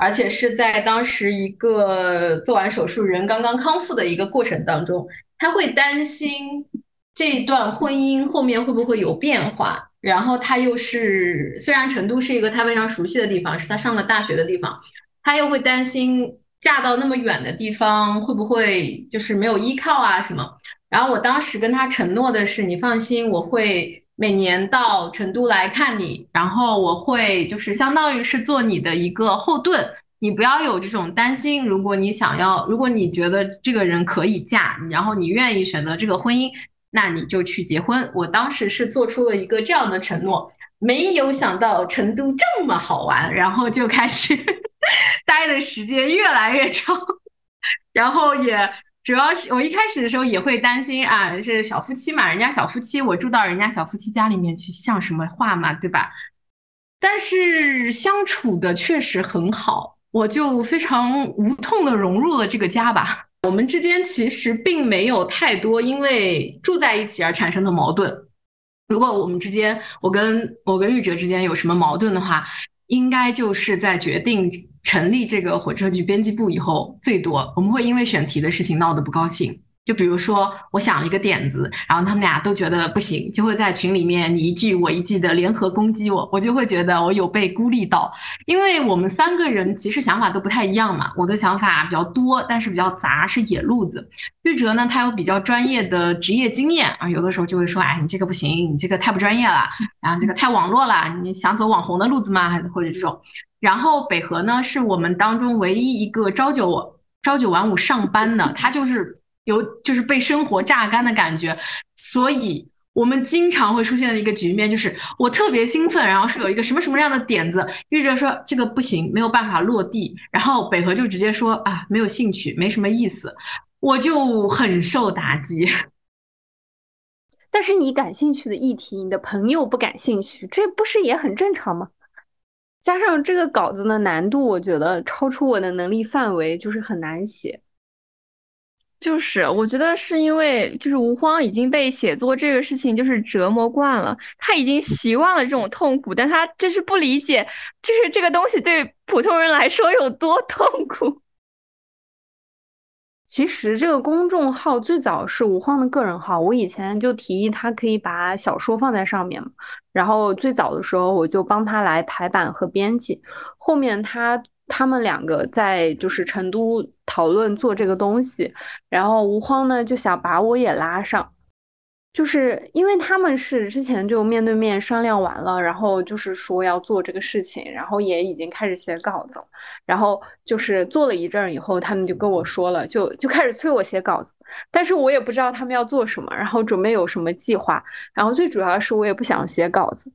而且是在当时一个做完手术人刚刚康复的一个过程当中，他会担心这段婚姻后面会不会有变化。然后他又是虽然成都是一个他非常熟悉的地方，是他上了大学的地方，他又会担心嫁到那么远的地方会不会就是没有依靠啊什么。然后我当时跟他承诺的是，你放心，我会每年到成都来看你，然后我会就是相当于是做你的一个后盾。你不要有这种担心。如果你想要，如果你觉得这个人可以嫁，然后你愿意选择这个婚姻，那你就去结婚。我当时是做出了一个这样的承诺，没有想到成都这么好玩，然后就开始 待的时间越来越长，然后也主要是我一开始的时候也会担心啊，是小夫妻嘛，人家小夫妻，我住到人家小夫妻家里面去，像什么话嘛，对吧？但是相处的确实很好。我就非常无痛的融入了这个家吧。我们之间其实并没有太多因为住在一起而产生的矛盾。如果我们之间，我跟我跟玉哲之间有什么矛盾的话，应该就是在决定成立这个火车局编辑部以后，最多我们会因为选题的事情闹得不高兴。就比如说，我想了一个点子，然后他们俩都觉得不行，就会在群里面你一句我一句的联合攻击我，我就会觉得我有被孤立到，因为我们三个人其实想法都不太一样嘛。我的想法比较多，但是比较杂，是野路子。玉哲呢，他有比较专业的职业经验啊，有的时候就会说，哎，你这个不行，你这个太不专业了，然后这个太网络了，你想走网红的路子吗？还是或者这种。然后北河呢，是我们当中唯一一个朝九朝九晚五上班的，他就是。有就是被生活榨干的感觉，所以我们经常会出现的一个局面就是，我特别兴奋，然后是有一个什么什么样的点子，玉哲说这个不行，没有办法落地，然后北河就直接说啊没有兴趣，没什么意思，我就很受打击。但是你感兴趣的议题，你的朋友不感兴趣，这不是也很正常吗？加上这个稿子的难度，我觉得超出我的能力范围，就是很难写。就是，我觉得是因为就是吴荒已经被写作这个事情就是折磨惯了，他已经习惯了这种痛苦，但他就是不理解，就是这个东西对普通人来说有多痛苦。其实这个公众号最早是吴荒的个人号，我以前就提议他可以把小说放在上面，然后最早的时候我就帮他来排版和编辑，后面他。他们两个在就是成都讨论做这个东西，然后吴荒呢就想把我也拉上，就是因为他们是之前就面对面商量完了，然后就是说要做这个事情，然后也已经开始写稿子，然后就是做了一阵以后，他们就跟我说了，就就开始催我写稿子，但是我也不知道他们要做什么，然后准备有什么计划，然后最主要是我也不想写稿子，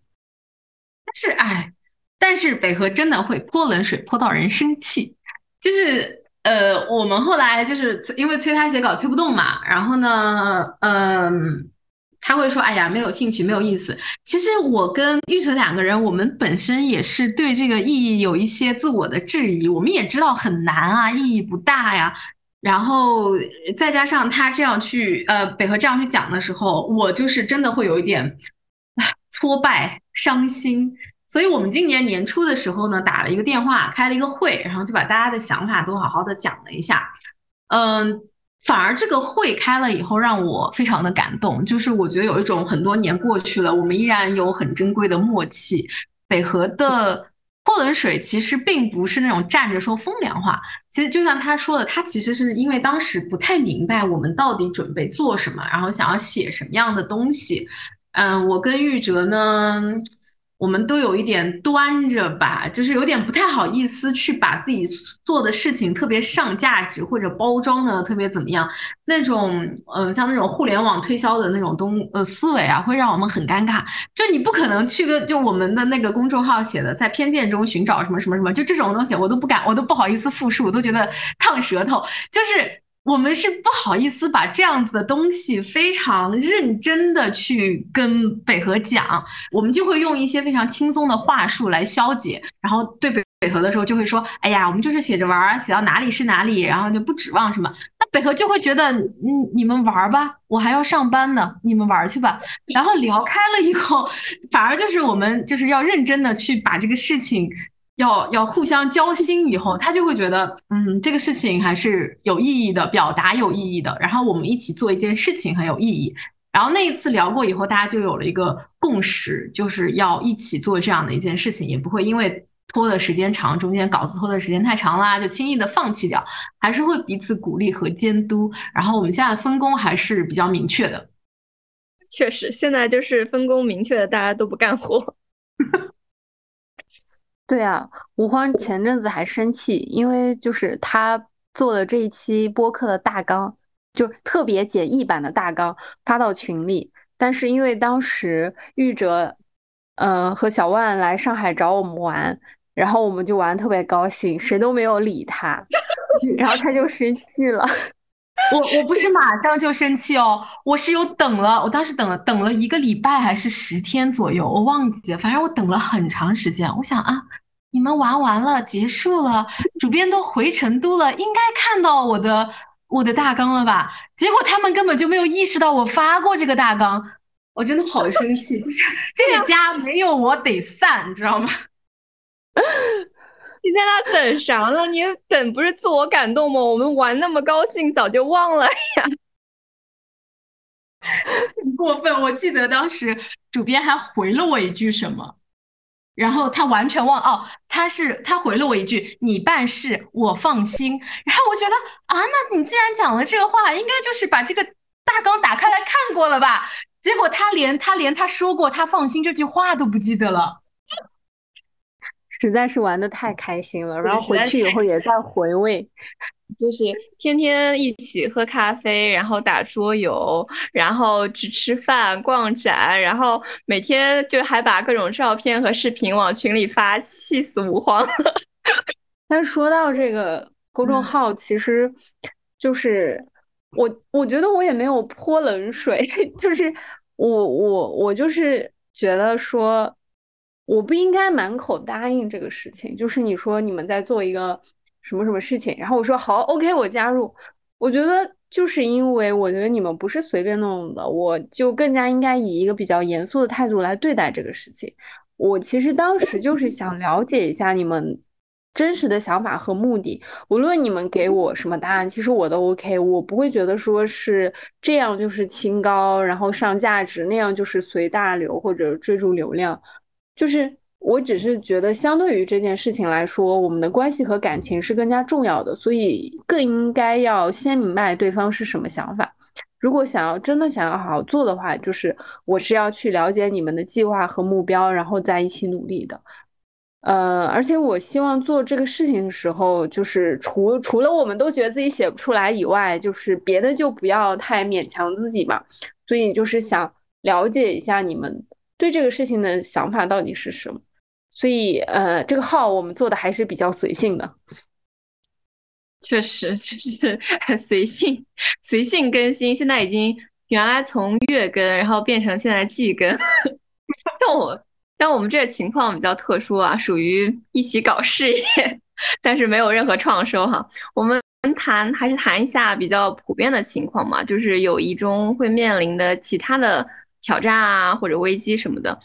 但是哎。但是北河真的会泼冷水泼到人生气，就是呃，我们后来就是因为催他写稿催不动嘛，然后呢，嗯，他会说，哎呀，没有兴趣，没有意思。其实我跟玉哲两个人，我们本身也是对这个意义有一些自我的质疑，我们也知道很难啊，意义不大呀。然后再加上他这样去，呃，北河这样去讲的时候，我就是真的会有一点挫败、伤心。所以我们今年年初的时候呢，打了一个电话，开了一个会，然后就把大家的想法都好好的讲了一下。嗯，反而这个会开了以后，让我非常的感动，就是我觉得有一种很多年过去了，我们依然有很珍贵的默契。北河的泼冷水其实并不是那种站着说风凉话，其实就像他说的，他其实是因为当时不太明白我们到底准备做什么，然后想要写什么样的东西。嗯，我跟玉哲呢。我们都有一点端着吧，就是有点不太好意思去把自己做的事情特别上价值或者包装的特别怎么样，那种呃像那种互联网推销的那种东呃思维啊，会让我们很尴尬。就你不可能去跟就我们的那个公众号写的在偏见中寻找什么什么什么，就这种东西我都不敢，我都不好意思复述，我都觉得烫舌头，就是。我们是不好意思把这样子的东西非常认真的去跟北河讲，我们就会用一些非常轻松的话术来消解，然后对北北河的时候就会说，哎呀，我们就是写着玩儿，写到哪里是哪里，然后就不指望什么。那北河就会觉得，嗯，你们玩儿吧，我还要上班呢，你们玩儿去吧。然后聊开了以后，反而就是我们就是要认真的去把这个事情。要要互相交心以后，他就会觉得，嗯，这个事情还是有意义的，表达有意义的。然后我们一起做一件事情很有意义。然后那一次聊过以后，大家就有了一个共识，就是要一起做这样的一件事情，也不会因为拖的时间长，中间稿子拖的时间太长啦，就轻易的放弃掉，还是会彼此鼓励和监督。然后我们现在分工还是比较明确的。确实，现在就是分工明确的，大家都不干活。对啊，吴荒前阵子还生气，因为就是他做了这一期播客的大纲，就特别简易版的大纲发到群里，但是因为当时玉哲，嗯和小万来上海找我们玩，然后我们就玩特别高兴，谁都没有理他，然后他就生气了。我我不是马上就生气哦，我是有等了，我当时等了等了一个礼拜还是十天左右，我忘记了，反正我等了很长时间。我想啊，你们玩完了结束了，主编都回成都了，应该看到我的我的大纲了吧？结果他们根本就没有意识到我发过这个大纲，我真的好生气，就是 这个家没有我得散，你知道吗？你在那等啥呢？你等不是自我感动吗？我们玩那么高兴，早就忘了呀。很过分，我记得当时主编还回了我一句什么，然后他完全忘哦，他是他回了我一句“你办事我放心”，然后我觉得啊，那你既然讲了这个话，应该就是把这个大纲打开来看过了吧？结果他连他连他说过他放心这句话都不记得了。实在是玩的太开心了，然后回去以后也在回味，就是天天一起喝咖啡，然后打桌游，然后只吃饭、逛展，然后每天就还把各种照片和视频往群里发，气死吾荒。但说到这个公众号，其实就是我，我觉得我也没有泼冷水，就是我我我就是觉得说。我不应该满口答应这个事情，就是你说你们在做一个什么什么事情，然后我说好，OK，我加入。我觉得就是因为我觉得你们不是随便弄的，我就更加应该以一个比较严肃的态度来对待这个事情。我其实当时就是想了解一下你们真实的想法和目的，无论你们给我什么答案，其实我都 OK，我不会觉得说是这样就是清高，然后上价值，那样就是随大流或者追逐流量。就是，我只是觉得，相对于这件事情来说，我们的关系和感情是更加重要的，所以更应该要先明白对方是什么想法。如果想要真的想要好好做的话，就是我是要去了解你们的计划和目标，然后在一起努力的。呃，而且我希望做这个事情的时候，就是除除了我们都觉得自己写不出来以外，就是别的就不要太勉强自己嘛。所以就是想了解一下你们。对这个事情的想法到底是什么？所以，呃，这个号我们做的还是比较随性的。确实，就是很随性，随性更新。现在已经原来从月更，然后变成现在季更。但我但我们这个情况比较特殊啊，属于一起搞事业，但是没有任何创收哈。我们谈还是谈一下比较普遍的情况嘛，就是友谊中会面临的其他的。挑战啊，或者危机什么的，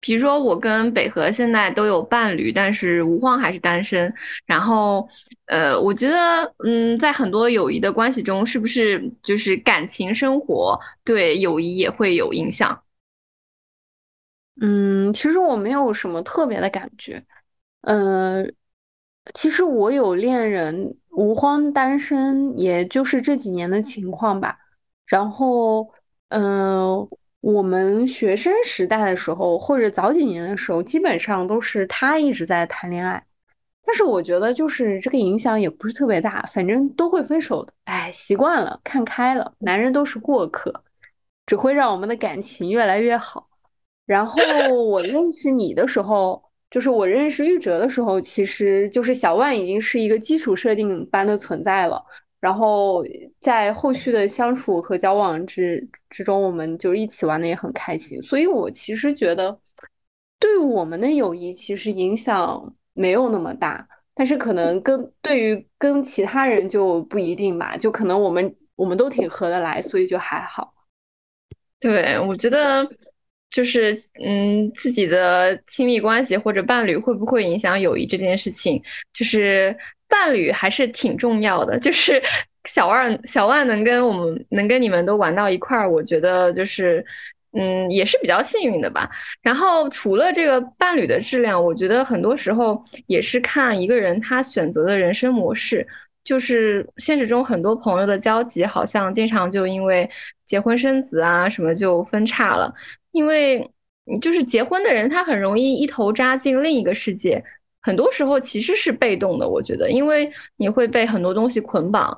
比如说我跟北河现在都有伴侣，但是吴晃还是单身。然后，呃，我觉得，嗯，在很多友谊的关系中，是不是就是感情生活对友谊也会有影响？嗯，其实我没有什么特别的感觉。嗯，其实我有恋人，吴荒单身，也就是这几年的情况吧。然后，嗯。我们学生时代的时候，或者早几年的时候，基本上都是他一直在谈恋爱。但是我觉得，就是这个影响也不是特别大，反正都会分手的。哎，习惯了，看开了，男人都是过客，只会让我们的感情越来越好。然后我认识你的时候，就是我认识玉哲的时候，其实就是小万已经是一个基础设定般的存在了。然后在后续的相处和交往之之中，我们就一起玩的也很开心。所以我其实觉得，对我们的友谊其实影响没有那么大。但是可能跟对于跟其他人就不一定吧，就可能我们我们都挺合得来，所以就还好。对，我觉得就是嗯，自己的亲密关系或者伴侣会不会影响友谊这件事情，就是。伴侣还是挺重要的，就是小万小万能跟我们能跟你们都玩到一块儿，我觉得就是嗯也是比较幸运的吧。然后除了这个伴侣的质量，我觉得很多时候也是看一个人他选择的人生模式。就是现实中很多朋友的交集，好像经常就因为结婚生子啊什么就分叉了，因为就是结婚的人他很容易一头扎进另一个世界。很多时候其实是被动的，我觉得，因为你会被很多东西捆绑，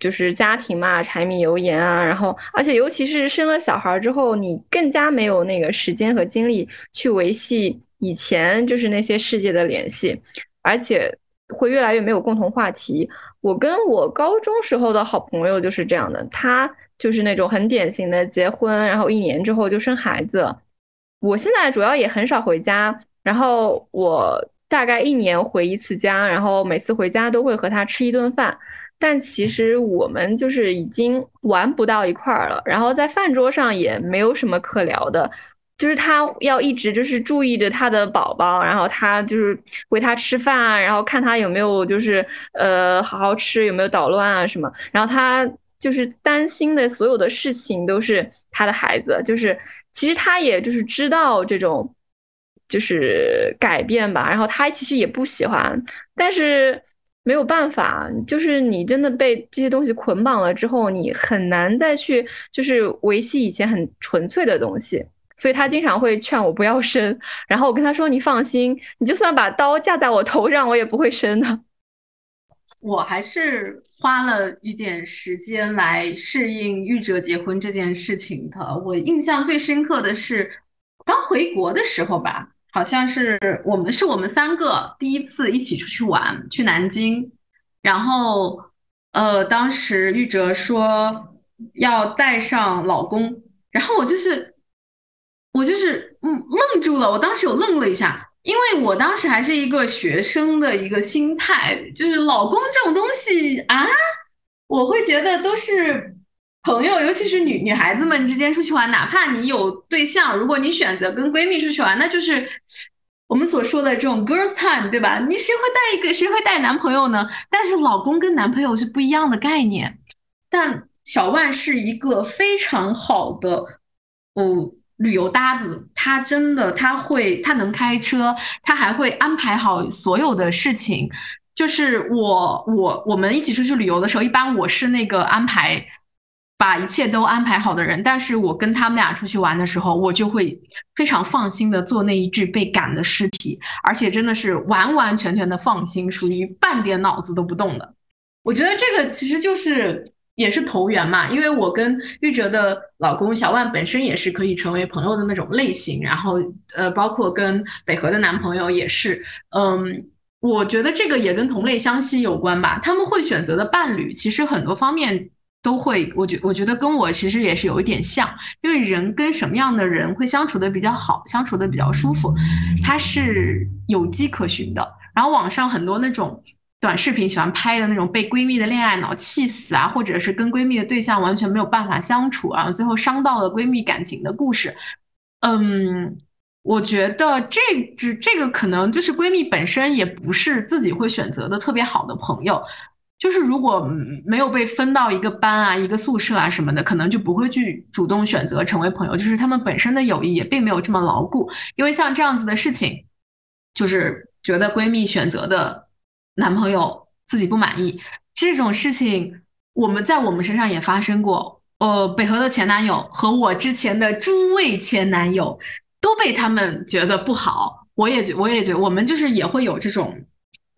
就是家庭嘛，柴米油盐啊，然后，而且尤其是生了小孩之后，你更加没有那个时间和精力去维系以前就是那些世界的联系，而且会越来越没有共同话题。我跟我高中时候的好朋友就是这样的，他就是那种很典型的结婚，然后一年之后就生孩子。我现在主要也很少回家，然后我。大概一年回一次家，然后每次回家都会和他吃一顿饭，但其实我们就是已经玩不到一块儿了，然后在饭桌上也没有什么可聊的。就是他要一直就是注意着他的宝宝，然后他就是喂他吃饭啊，然后看他有没有就是呃好好吃，有没有捣乱啊什么，然后他就是担心的所有的事情都是他的孩子，就是其实他也就是知道这种就是改变吧，然后他其实也不喜欢，但是。没有办法，就是你真的被这些东西捆绑了之后，你很难再去就是维系以前很纯粹的东西。所以他经常会劝我不要生，然后我跟他说：“你放心，你就算把刀架在我头上，我也不会生的。”我还是花了一点时间来适应玉哲结婚这件事情的。我印象最深刻的是刚回国的时候吧。好像是我们是我们三个第一次一起出去玩，去南京，然后呃，当时玉哲说要带上老公，然后我就是我就是嗯愣住了，我当时有愣了一下，因为我当时还是一个学生的一个心态，就是老公这种东西啊，我会觉得都是。朋友，尤其是女女孩子们之间出去玩，哪怕你有对象，如果你选择跟闺蜜出去玩，那就是我们所说的这种 girls time，对吧？你谁会带一个，谁会带男朋友呢？但是老公跟男朋友是不一样的概念。但小万是一个非常好的哦旅游搭子，他真的他会，他能开车，他还会安排好所有的事情。就是我我我们一起出去旅游的时候，一般我是那个安排。把一切都安排好的人，但是我跟他们俩出去玩的时候，我就会非常放心的做那一具被赶的尸体，而且真的是完完全全的放心，属于半点脑子都不动的。我觉得这个其实就是也是投缘嘛，因为我跟玉哲的老公小万本身也是可以成为朋友的那种类型，然后呃，包括跟北河的男朋友也是，嗯，我觉得这个也跟同类相吸有关吧。他们会选择的伴侣，其实很多方面。都会，我觉我觉得跟我其实也是有一点像，因为人跟什么样的人会相处的比较好，相处的比较舒服，它是有迹可循的。然后网上很多那种短视频喜欢拍的那种被闺蜜的恋爱脑气死啊，或者是跟闺蜜的对象完全没有办法相处啊，最后伤到了闺蜜感情的故事。嗯，我觉得这只这个可能就是闺蜜本身也不是自己会选择的特别好的朋友。就是如果没有被分到一个班啊、一个宿舍啊什么的，可能就不会去主动选择成为朋友。就是他们本身的友谊也并没有这么牢固。因为像这样子的事情，就是觉得闺蜜选择的男朋友自己不满意，这种事情我们在我们身上也发生过。呃，北河的前男友和我之前的诸位前男友都被他们觉得不好，我也觉，我也觉，我们就是也会有这种。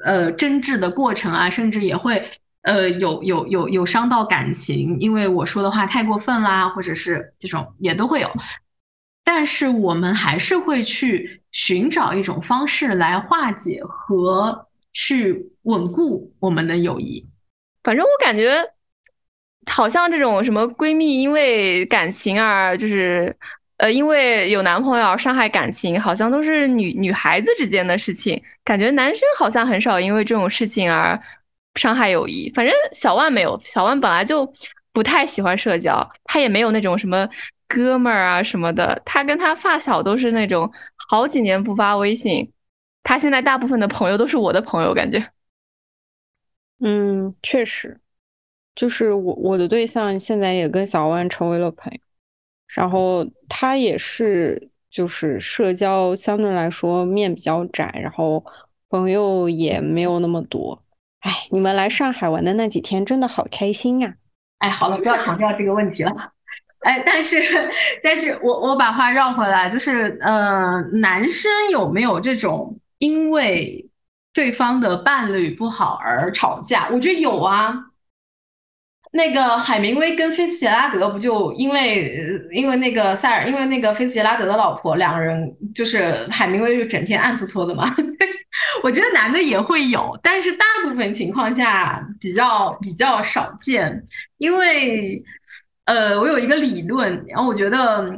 呃，争执的过程啊，甚至也会呃有有有有伤到感情，因为我说的话太过分啦，或者是这种也都会有。但是我们还是会去寻找一种方式来化解和去稳固我们的友谊。反正我感觉，好像这种什么闺蜜因为感情而就是。呃，因为有男朋友而伤害感情，好像都是女女孩子之间的事情。感觉男生好像很少因为这种事情而伤害友谊。反正小万没有，小万本来就不太喜欢社交，他也没有那种什么哥们儿啊什么的。他跟他发小都是那种好几年不发微信。他现在大部分的朋友都是我的朋友，感觉。嗯，确实，就是我我的对象现在也跟小万成为了朋友。然后他也是，就是社交相对来说面比较窄，然后朋友也没有那么多。哎，你们来上海玩的那几天真的好开心呀！哎，好了，不要强调这个问题了。哎，但是，但是我我把话绕回来，就是呃，男生有没有这种因为对方的伴侣不好而吵架？我觉得有啊。那个海明威跟菲茨杰拉德不就因为因为那个塞尔，因为那个菲茨杰拉德的老婆，两个人就是海明威就整天暗搓搓的嘛。我觉得男的也会有，但是大部分情况下比较比较少见。因为呃，我有一个理论，然后我觉得，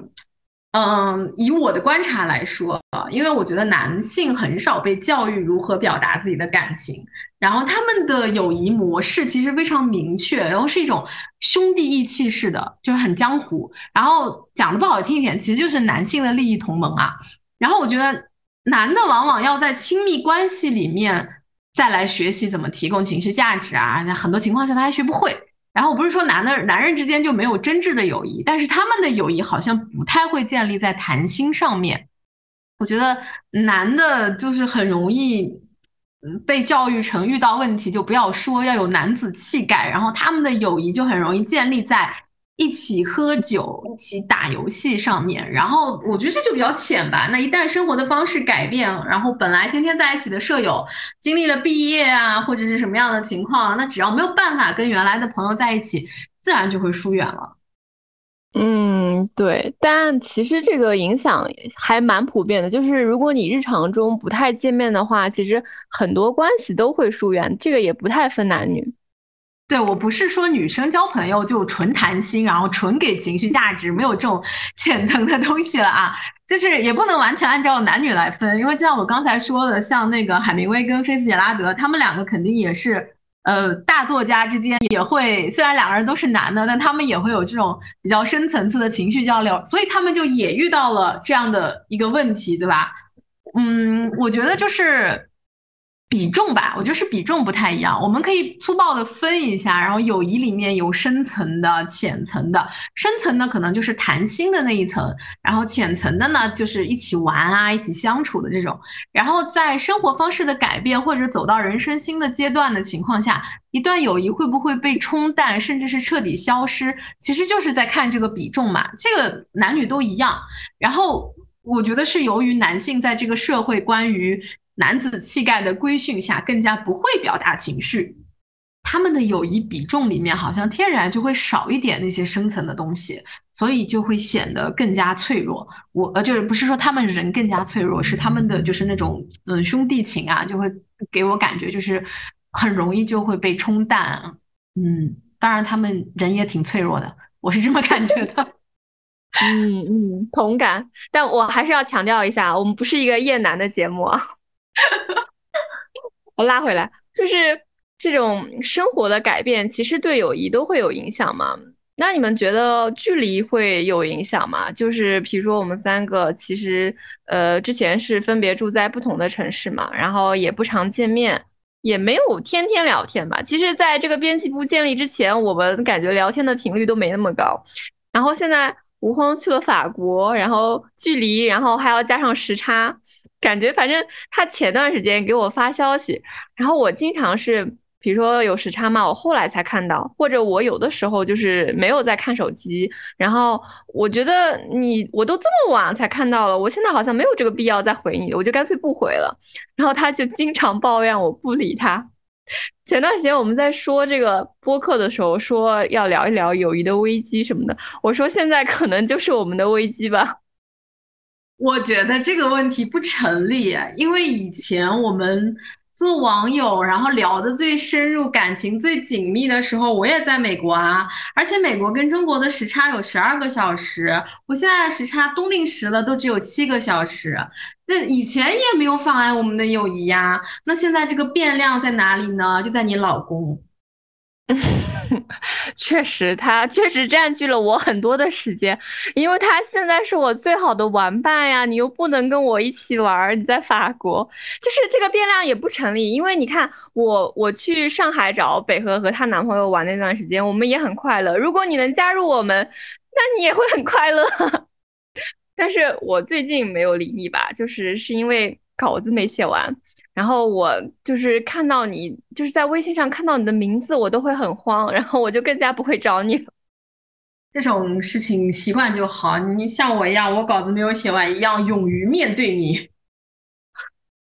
嗯，以我的观察来说，因为我觉得男性很少被教育如何表达自己的感情。然后他们的友谊模式其实非常明确，然后是一种兄弟义气式的，就是很江湖。然后讲的不好听一点，其实就是男性的利益同盟啊。然后我觉得男的往往要在亲密关系里面再来学习怎么提供情绪价值啊，很多情况下他还学不会。然后我不是说男的男人之间就没有真挚的友谊，但是他们的友谊好像不太会建立在谈心上面。我觉得男的就是很容易。被教育成遇到问题就不要说，要有男子气概，然后他们的友谊就很容易建立在一起喝酒、一起打游戏上面。然后我觉得这就比较浅吧。那一旦生活的方式改变，然后本来天天在一起的舍友经历了毕业啊，或者是什么样的情况，那只要没有办法跟原来的朋友在一起，自然就会疏远了。嗯，对，但其实这个影响还蛮普遍的，就是如果你日常中不太见面的话，其实很多关系都会疏远，这个也不太分男女。对我不是说女生交朋友就纯谈心，然后纯给情绪价值，没有这种 浅层的东西了啊，就是也不能完全按照男女来分，因为就像我刚才说的，像那个海明威跟菲茨杰拉德，他们两个肯定也是。呃，大作家之间也会，虽然两个人都是男的，但他们也会有这种比较深层次的情绪交流，所以他们就也遇到了这样的一个问题，对吧？嗯，我觉得就是。比重吧，我觉得是比重不太一样。我们可以粗暴的分一下，然后友谊里面有深层的、浅层的。深层的可能就是谈心的那一层，然后浅层的呢就是一起玩啊、一起相处的这种。然后在生活方式的改变或者走到人生新的阶段的情况下，一段友谊会不会被冲淡，甚至是彻底消失，其实就是在看这个比重嘛。这个男女都一样。然后我觉得是由于男性在这个社会关于。男子气概的规训下，更加不会表达情绪，他们的友谊比重里面好像天然就会少一点那些深层的东西，所以就会显得更加脆弱。我呃，就是不是说他们人更加脆弱，是他们的就是那种嗯兄弟情啊，就会给我感觉就是很容易就会被冲淡。嗯，当然他们人也挺脆弱的，我是这么感觉的。嗯嗯，同感。但我还是要强调一下，我们不是一个厌男的节目啊。我拉回来，就是这种生活的改变，其实对友谊都会有影响吗？那你们觉得距离会有影响吗？就是比如说我们三个，其实呃之前是分别住在不同的城市嘛，然后也不常见面，也没有天天聊天吧。其实，在这个编辑部建立之前，我们感觉聊天的频率都没那么高。然后现在吴峰去了法国，然后距离，然后还要加上时差。感觉反正他前段时间给我发消息，然后我经常是，比如说有时差嘛，我后来才看到，或者我有的时候就是没有在看手机，然后我觉得你我都这么晚才看到了，我现在好像没有这个必要再回你，我就干脆不回了。然后他就经常抱怨我不理他。前段时间我们在说这个播客的时候，说要聊一聊友谊的危机什么的，我说现在可能就是我们的危机吧。我觉得这个问题不成立，因为以前我们做网友，然后聊的最深入、感情最紧密的时候，我也在美国啊，而且美国跟中国的时差有十二个小时，我现在时差冬令时了，都只有七个小时，那以前也没有妨碍我们的友谊呀。那现在这个变量在哪里呢？就在你老公。确实，他确实占据了我很多的时间，因为他现在是我最好的玩伴呀。你又不能跟我一起玩，你在法国，就是这个变量也不成立。因为你看，我我去上海找北河和她男朋友玩那段时间，我们也很快乐。如果你能加入我们，那你也会很快乐。但是我最近没有理你吧，就是是因为稿子没写完。然后我就是看到你，就是在微信上看到你的名字，我都会很慌，然后我就更加不会找你了。这种事情习惯就好，你像我一样，我稿子没有写完一样，勇于面对你。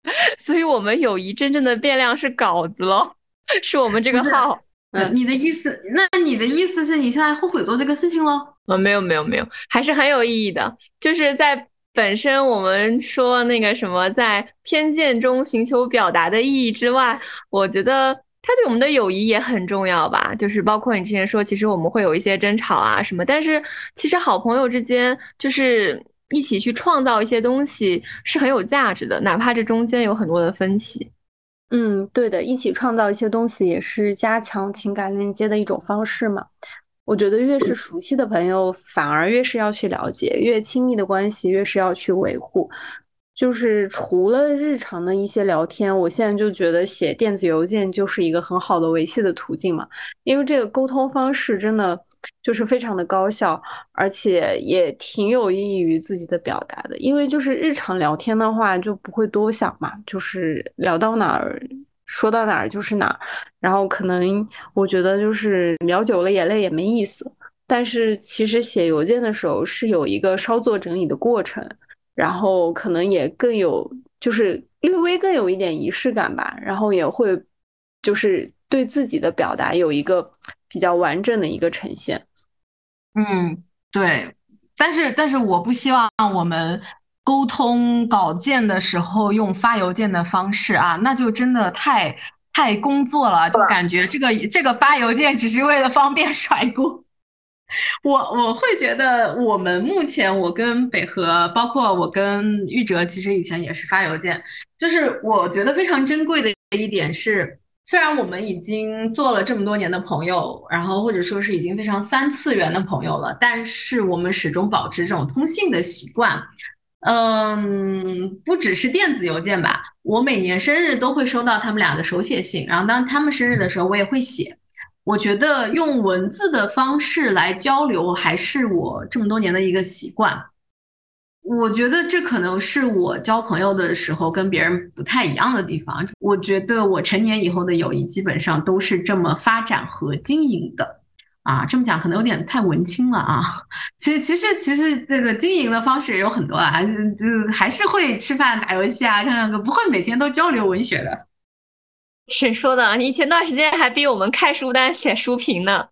所以，我们友谊真正的变量是稿子喽，是我们这个号。嗯，你的意思？那你的意思是你现在后悔做这个事情喽？啊，没有，没有，没有，还是很有意义的，就是在。本身我们说那个什么，在偏见中寻求表达的意义之外，我觉得他对我们的友谊也很重要吧。就是包括你之前说，其实我们会有一些争吵啊什么，但是其实好朋友之间就是一起去创造一些东西是很有价值的，哪怕这中间有很多的分歧。嗯，对的，一起创造一些东西也是加强情感链接的一种方式嘛。我觉得越是熟悉的朋友，反而越是要去了解，越亲密的关系越是要去维护。就是除了日常的一些聊天，我现在就觉得写电子邮件就是一个很好的维系的途径嘛，因为这个沟通方式真的就是非常的高效，而且也挺有益于自己的表达的。因为就是日常聊天的话，就不会多想嘛，就是聊到哪儿说到哪儿就是哪儿，然后可能我觉得就是聊久了眼泪也没意思。但是其实写邮件的时候是有一个稍作整理的过程。然后可能也更有，就是略微更有一点仪式感吧。然后也会，就是对自己的表达有一个比较完整的一个呈现。嗯，对。但是，但是我不希望我们沟通稿件的时候用发邮件的方式啊，那就真的太太工作了，就感觉这个这个发邮件只是为了方便甩锅。我我会觉得，我们目前我跟北河，包括我跟玉哲，其实以前也是发邮件。就是我觉得非常珍贵的一点是，虽然我们已经做了这么多年的朋友，然后或者说是已经非常三次元的朋友了，但是我们始终保持这种通信的习惯。嗯，不只是电子邮件吧，我每年生日都会收到他们俩的手写信，然后当他们生日的时候，我也会写。我觉得用文字的方式来交流，还是我这么多年的一个习惯。我觉得这可能是我交朋友的时候跟别人不太一样的地方。我觉得我成年以后的友谊基本上都是这么发展和经营的。啊，这么讲可能有点太文青了啊。其实，其实，其实这个经营的方式也有很多啊，就还是会吃饭、打游戏啊，唱唱歌，不会每天都交流文学的。谁说的？你前段时间还逼我们开书单、写书评呢？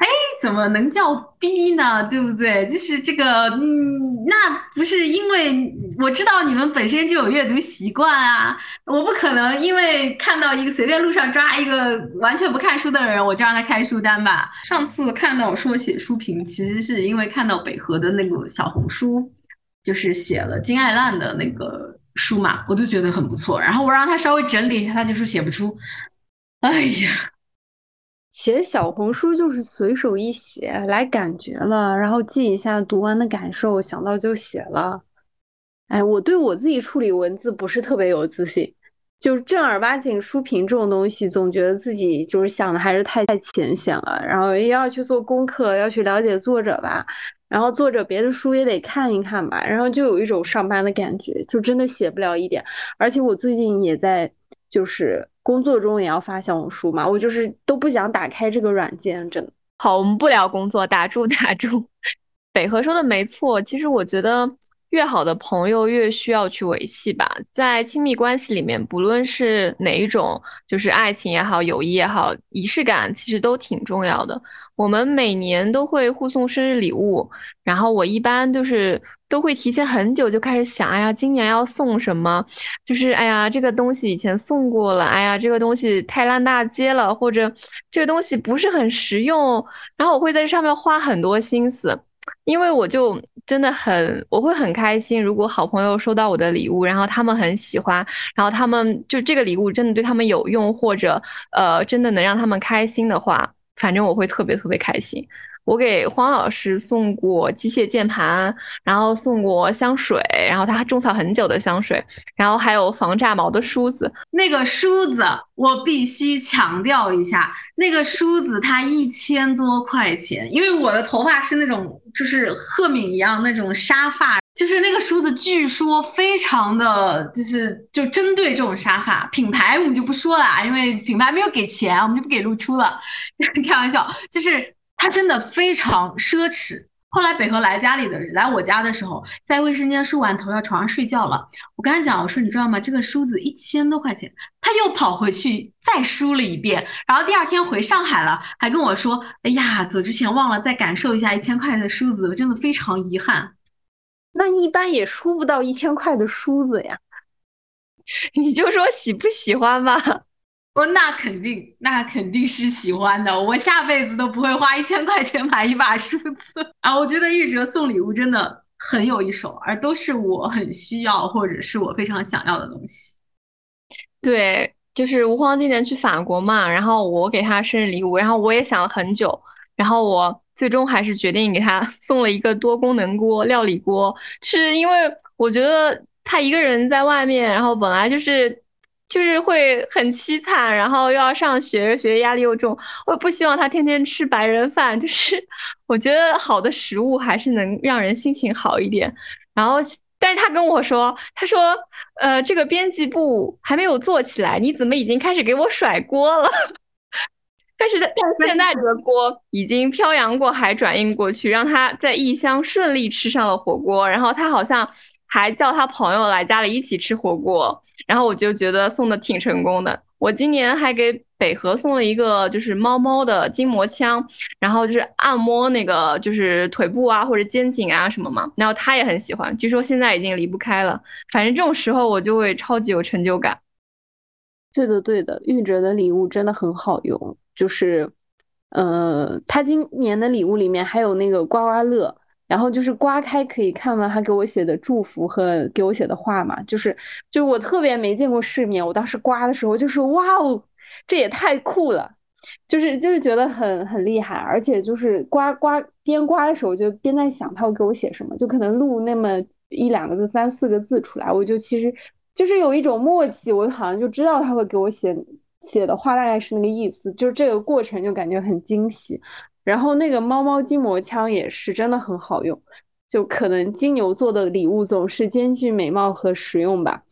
哎，怎么能叫逼呢？对不对？就是这个，嗯，那不是因为我知道你们本身就有阅读习惯啊，我不可能因为看到一个随便路上抓一个完全不看书的人，我就让他开书单吧。上次看到说写书评，其实是因为看到北河的那个小红书，就是写了金爱烂的那个。书嘛，我就觉得很不错。然后我让他稍微整理一下，他就说写不出。哎呀，写小红书就是随手一写来感觉了，然后记一下读完的感受，想到就写了。哎，我对我自己处理文字不是特别有自信，就是正儿八经书评这种东西，总觉得自己就是想的还是太太浅显了。然后又要去做功课，要去了解作者吧。然后作者别的书也得看一看吧，然后就有一种上班的感觉，就真的写不了一点。而且我最近也在，就是工作中也要发小红书嘛，我就是都不想打开这个软件，真的。好，我们不聊工作，打住 打住。北河说的没错，其实我觉得。越好的朋友越需要去维系吧，在亲密关系里面，不论是哪一种，就是爱情也好，友谊也好，仪式感其实都挺重要的。我们每年都会互送生日礼物，然后我一般就是都会提前很久就开始想，哎呀，今年要送什么？就是哎呀，这个东西以前送过了，哎呀，这个东西太烂大街了，或者这个东西不是很实用，然后我会在这上面花很多心思。因为我就真的很，我会很开心。如果好朋友收到我的礼物，然后他们很喜欢，然后他们就这个礼物真的对他们有用，或者呃真的能让他们开心的话，反正我会特别特别开心。我给黄老师送过机械键盘，然后送过香水，然后他种草很久的香水，然后还有防炸毛的梳子。那个梳子我必须强调一下，那个梳子它一千多块钱，因为我的头发是那种就是赫敏一样那种沙发，就是那个梳子据说非常的就是就针对这种沙发品牌我们就不说了，因为品牌没有给钱，我们就不给露出了，开玩笑，就是。它真的非常奢侈。后来北河来家里的来我家的时候，在卫生间梳完头要床上睡觉了。我跟他讲，我说你知道吗？这个梳子一千多块钱。他又跑回去再梳了一遍，然后第二天回上海了，还跟我说：“哎呀，走之前忘了再感受一下一千块的梳子，我真的非常遗憾。”那一般也梳不到一千块的梳子呀。你就说喜不喜欢吧。哦，那肯定，那肯定是喜欢的。我下辈子都不会花一千块钱买一把梳子啊！我觉得玉哲送礼物真的很有一手，而都是我很需要或者是我非常想要的东西。对，就是吴荒今年去法国嘛，然后我给他生日礼物，然后我也想了很久，然后我最终还是决定给他 送了一个多功能锅，料理锅，是因为我觉得他一个人在外面，然后本来就是就是会很凄惨，然后又要上学，学业压力又重，我不希望他天天吃白人饭，就是我觉得好的食物还是能让人心情好一点，然后。但是他跟我说，他说，呃，这个编辑部还没有做起来，你怎么已经开始给我甩锅了？但是，但现在这个锅已经漂洋过海转运过去，让他在异乡顺利吃上了火锅，然后他好像还叫他朋友来家里一起吃火锅，然后我就觉得送的挺成功的。我今年还给。北河送了一个就是猫猫的筋膜枪，然后就是按摩那个就是腿部啊或者肩颈啊什么嘛，然后他也很喜欢，据说现在已经离不开了。反正这种时候我就会超级有成就感。对的对的，玉哲的礼物真的很好用，就是，呃，他今年的礼物里面还有那个刮刮乐，然后就是刮开可以看到他给我写的祝福和给我写的话嘛，就是就是我特别没见过世面，我当时刮的时候就是哇哦。这也太酷了，就是就是觉得很很厉害，而且就是刮刮边刮的时候就边在想他会给我写什么，就可能录那么一两个字、三四个字出来，我就其实就是有一种默契，我好像就知道他会给我写写的话大概是那个意思，就是这个过程就感觉很惊喜。然后那个猫猫筋膜枪也是真的很好用，就可能金牛座的礼物总是兼具美貌和实用吧。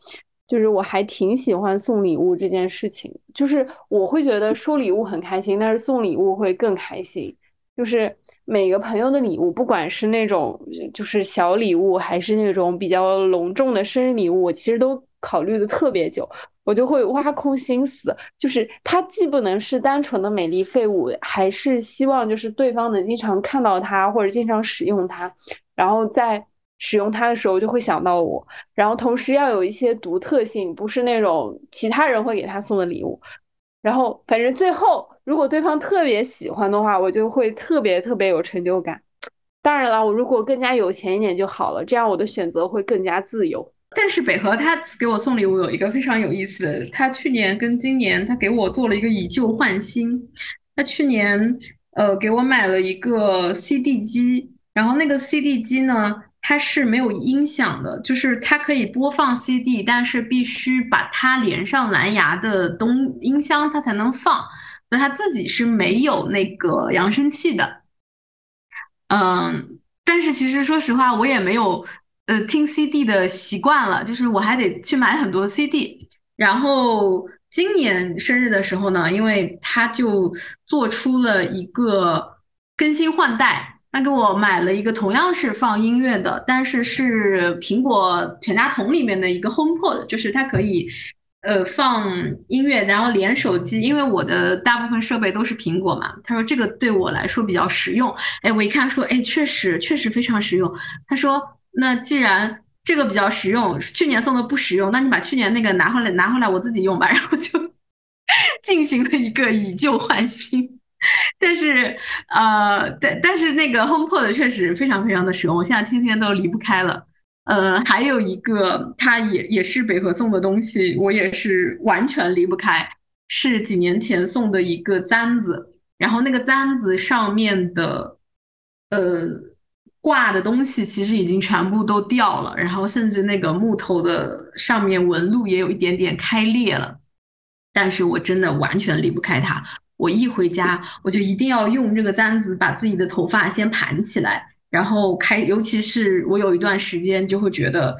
就是我还挺喜欢送礼物这件事情，就是我会觉得收礼物很开心，但是送礼物会更开心。就是每个朋友的礼物，不管是那种就是小礼物，还是那种比较隆重的生日礼物，我其实都考虑的特别久，我就会挖空心思，就是它既不能是单纯的美丽废物，还是希望就是对方能经常看到它或者经常使用它，然后在。使用它的时候就会想到我，然后同时要有一些独特性，不是那种其他人会给他送的礼物。然后反正最后，如果对方特别喜欢的话，我就会特别特别有成就感。当然了，我如果更加有钱一点就好了，这样我的选择会更加自由。但是北河他给我送礼物有一个非常有意思的，他去年跟今年他给我做了一个以旧换新。他去年呃给我买了一个 CD 机，然后那个 CD 机呢。它是没有音响的，就是它可以播放 CD，但是必须把它连上蓝牙的东音箱，它才能放。所以它自己是没有那个扬声器的。嗯，但是其实说实话，我也没有呃听 CD 的习惯了，就是我还得去买很多 CD。然后今年生日的时候呢，因为他就做出了一个更新换代。他给我买了一个同样是放音乐的，但是是苹果全家桶里面的一个 HomePod，就是它可以呃放音乐，然后连手机。因为我的大部分设备都是苹果嘛，他说这个对我来说比较实用。哎，我一看说，哎，确实确实非常实用。他说，那既然这个比较实用，去年送的不实用，那你把去年那个拿回来拿回来我自己用吧。然后就进行了一个以旧换新。但是，呃，但但是那个 HomePod 确实非常非常的实用，我现在天天都离不开了。呃，还有一个，它也也是北河送的东西，我也是完全离不开，是几年前送的一个簪子，然后那个簪子上面的，呃，挂的东西其实已经全部都掉了，然后甚至那个木头的上面纹路也有一点点开裂了，但是我真的完全离不开它。我一回家，我就一定要用这个簪子把自己的头发先盘起来，然后开。尤其是我有一段时间就会觉得，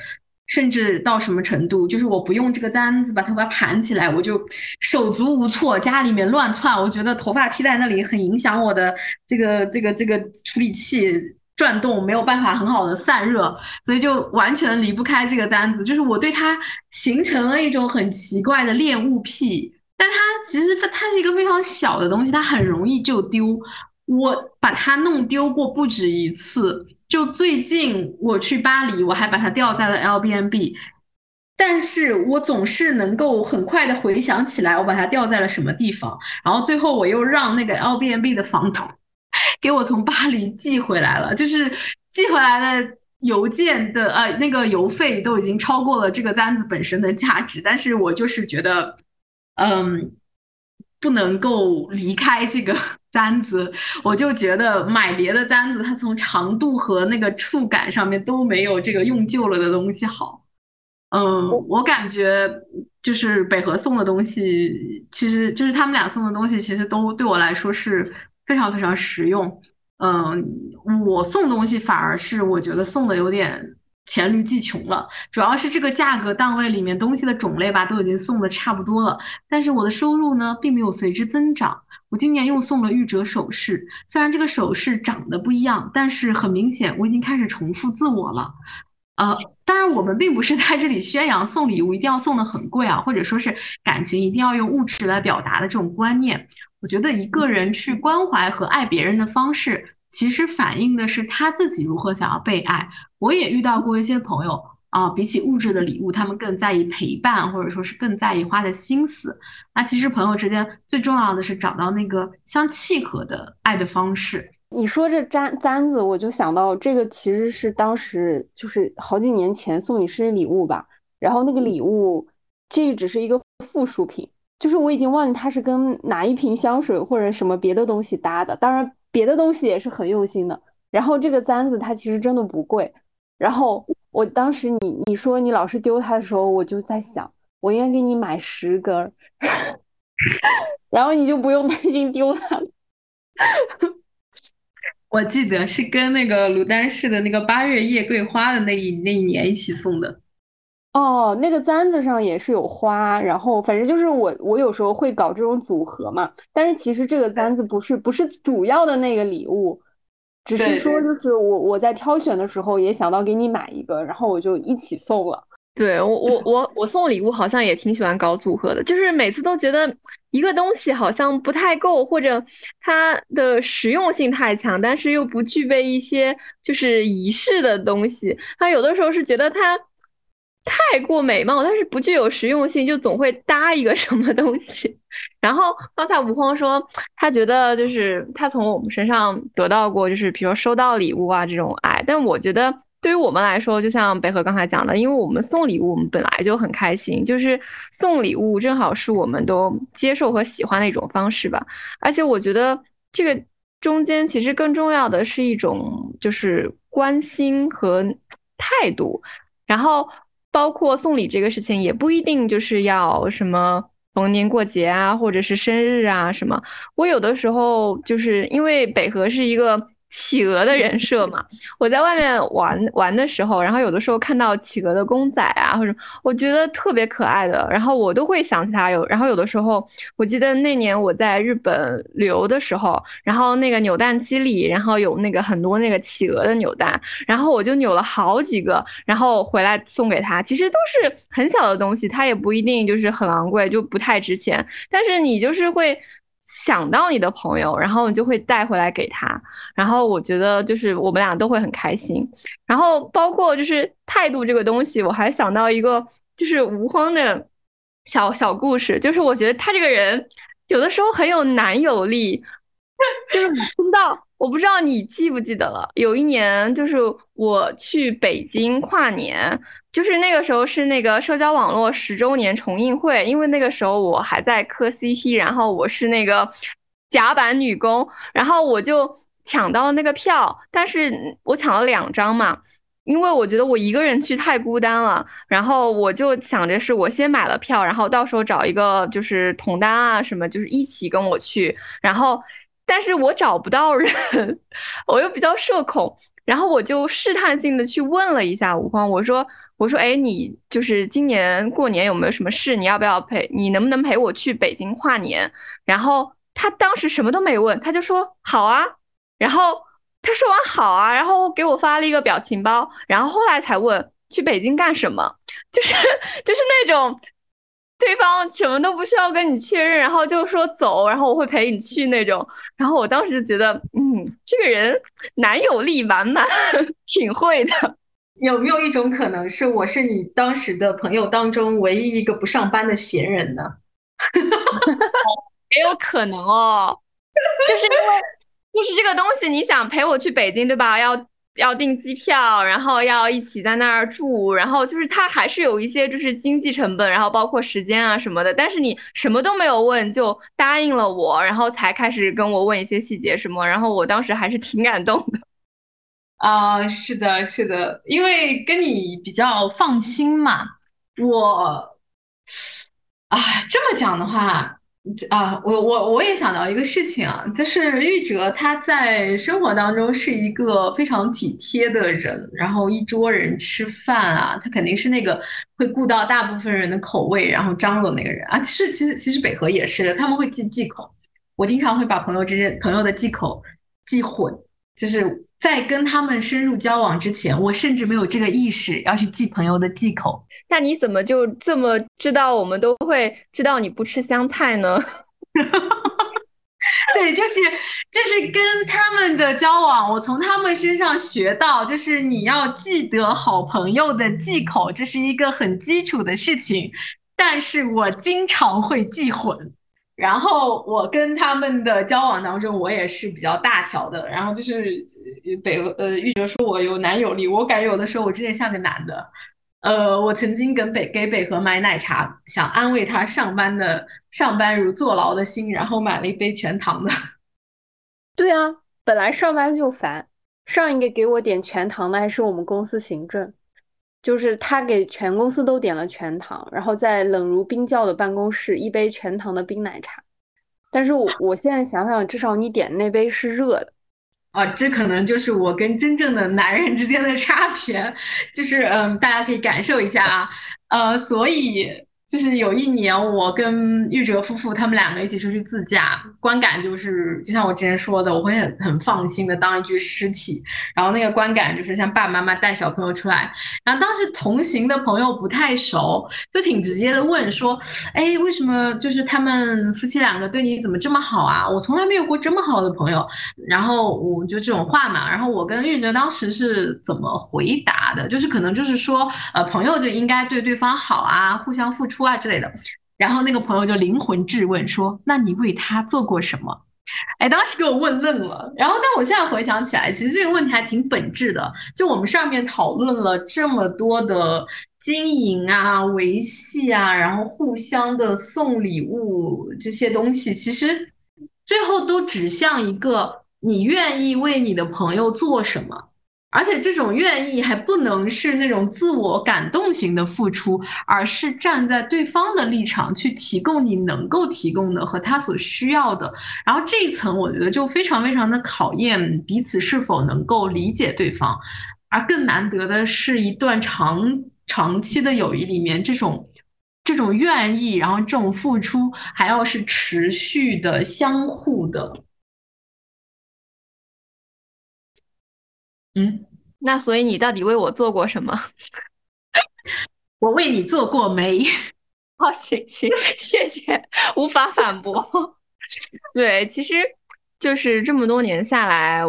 甚至到什么程度，就是我不用这个簪子把头发盘起来，我就手足无措，家里面乱窜。我觉得头发披在那里很影响我的这个这个这个处理器转动，没有办法很好的散热，所以就完全离不开这个簪子。就是我对它形成了一种很奇怪的恋物癖。但它其实它是一个非常小的东西，它很容易就丢。我把它弄丢过不止一次，就最近我去巴黎，我还把它掉在了 l b n b 但是我总是能够很快的回想起来，我把它掉在了什么地方。然后最后我又让那个 l b n b 的房东 给我从巴黎寄回来了，就是寄回来的邮件的呃那个邮费都已经超过了这个簪子本身的价值，但是我就是觉得。嗯，不能够离开这个 簪子，我就觉得买别的簪子，它从长度和那个触感上面都没有这个用旧了的东西好。嗯，我感觉就是北河送的东西，其实就是他们俩送的东西，其实都对我来说是非常非常实用。嗯，我送东西反而是我觉得送的有点黔驴技穷了，主要是这个价格档位里面东西的种类吧，都已经送的差不多了，但是我的收入呢，并没有随之增长。我今年又送了玉折首饰，虽然这个首饰长得不一样，但是很明显我已经开始重复自我了。呃，当然，我们并不是在这里宣扬送礼物一定要送的很贵啊，或者说是感情一定要用物质来表达的这种观念。我觉得一个人去关怀和爱别人的方式，其实反映的是他自己如何想要被爱。我也遇到过一些朋友啊，比起物质的礼物，他们更在意陪伴，或者说是更在意花的心思。那其实朋友之间最重要的是找到那个相契合的爱的方式。你说这簪簪子，我就想到这个其实是当时就是好几年前送你生日礼物吧，然后那个礼物这只是一个附属品，就是我已经忘记它是跟哪一瓶香水或者什么别的东西搭的，当然别的东西也是很用心的。然后这个簪子它其实真的不贵，然后我当时你你说你老是丢它的时候，我就在想我应该给你买十根，然后你就不用担心丢它了。我记得是跟那个牡丹氏的那个八月夜桂花的那一那一年一起送的。哦，那个簪子上也是有花，然后反正就是我我有时候会搞这种组合嘛。但是其实这个簪子不是不是主要的那个礼物，只是说就是我我在挑选的时候也想到给你买一个，然后我就一起送了。对我我我我送礼物好像也挺喜欢搞组合的，就是每次都觉得一个东西好像不太够，或者它的实用性太强，但是又不具备一些就是仪式的东西。它有的时候是觉得它太过美貌，但是不具有实用性，就总会搭一个什么东西。然后刚才吴荒说他觉得就是他从我们身上得到过，就是比如说收到礼物啊这种爱，但我觉得。对于我们来说，就像北河刚才讲的，因为我们送礼物，我们本来就很开心，就是送礼物正好是我们都接受和喜欢的一种方式吧。而且我觉得这个中间其实更重要的是一种就是关心和态度。然后包括送礼这个事情，也不一定就是要什么逢年过节啊，或者是生日啊什么。我有的时候就是因为北河是一个。企鹅的人设嘛，我在外面玩玩的时候，然后有的时候看到企鹅的公仔啊，或者我觉得特别可爱的，然后我都会想起他。有，然后有的时候，我记得那年我在日本旅游的时候，然后那个扭蛋机里，然后有那个很多那个企鹅的扭蛋，然后我就扭了好几个，然后回来送给他。其实都是很小的东西，它也不一定就是很昂贵，就不太值钱，但是你就是会。想到你的朋友，然后你就会带回来给他，然后我觉得就是我们俩都会很开心。然后包括就是态度这个东西，我还想到一个就是吴荒的小小故事，就是我觉得他这个人有的时候很有男友力，就是不知道。我不知道你记不记得了，有一年就是我去北京跨年，就是那个时候是那个社交网络十周年重映会，因为那个时候我还在磕 CP，然后我是那个甲板女工，然后我就抢到了那个票，但是我抢了两张嘛，因为我觉得我一个人去太孤单了，然后我就想着是我先买了票，然后到时候找一个就是同单啊什么，就是一起跟我去，然后。但是我找不到人，我又比较社恐，然后我就试探性的去问了一下吴荒，我说我说哎，你就是今年过年有没有什么事？你要不要陪？你能不能陪我去北京跨年？然后他当时什么都没问，他就说好啊。然后他说完好啊，然后给我发了一个表情包，然后后来才问去北京干什么？就是 就是那种。对方什么都不需要跟你确认，然后就说走，然后我会陪你去那种。然后我当时就觉得，嗯，这个人男友力满满，挺会的。有没有一种可能是，我是你当时的朋友当中唯一一个不上班的闲人呢？也有可能哦，就是因为就是这个东西，你想陪我去北京，对吧？要要订机票，然后要一起在那儿住，然后就是他还是有一些就是经济成本，然后包括时间啊什么的。但是你什么都没有问就答应了我，然后才开始跟我问一些细节什么，然后我当时还是挺感动的。啊，是的，是的，因为跟你比较放心嘛。我，啊，这么讲的话。啊，我我我也想到一个事情啊，就是玉哲他在生活当中是一个非常体贴的人，然后一桌人吃饭啊，他肯定是那个会顾到大部分人的口味，然后张罗那个人啊。其实其实其实北河也是的，他们会记忌口，我经常会把朋友之间朋友的忌口记混，就是在跟他们深入交往之前，我甚至没有这个意识要去记朋友的忌口。那你怎么就这么知道我们都会知道你不吃香菜呢？对，就是就是跟他们的交往，我从他们身上学到，就是你要记得好朋友的忌口，这是一个很基础的事情。但是我经常会记混，然后我跟他们的交往当中，我也是比较大条的。然后就是北呃玉哲说我有男友力，我感觉有的时候我真的像个男的。呃，我曾经跟北给北河买奶茶，想安慰他上班的上班如坐牢的心，然后买了一杯全糖的。对啊，本来上班就烦，上一个给我点全糖的还是我们公司行政，就是他给全公司都点了全糖，然后在冷如冰窖的办公室一杯全糖的冰奶茶。但是我我现在想想，至少你点那杯是热的。啊，这可能就是我跟真正的男人之间的差别，就是嗯，大家可以感受一下啊，呃，所以。就是有一年，我跟玉哲夫妇他们两个一起出去自驾，观感就是就像我之前说的，我会很很放心的当一具尸体。然后那个观感就是像爸爸妈妈带小朋友出来，然后当时同行的朋友不太熟，就挺直接的问说：“哎，为什么就是他们夫妻两个对你怎么这么好啊？我从来没有过这么好的朋友。”然后我就这种话嘛，然后我跟玉哲当时是怎么回答的？就是可能就是说，呃，朋友就应该对对方好啊，互相付出。出啊之类的，然后那个朋友就灵魂质问说：“那你为他做过什么？”哎，当时给我问愣了。然后，但我现在回想起来，其实这个问题还挺本质的。就我们上面讨论了这么多的经营啊、维系啊，然后互相的送礼物这些东西，其实最后都指向一个：你愿意为你的朋友做什么。而且这种愿意还不能是那种自我感动型的付出，而是站在对方的立场去提供你能够提供的和他所需要的。然后这一层，我觉得就非常非常的考验彼此是否能够理解对方。而更难得的是一段长长期的友谊里面，这种这种愿意，然后这种付出还要是持续的、相互的。嗯，那所以你到底为我做过什么？我为你做过媒。好，行行，谢谢，无法反驳。对，其实就是这么多年下来，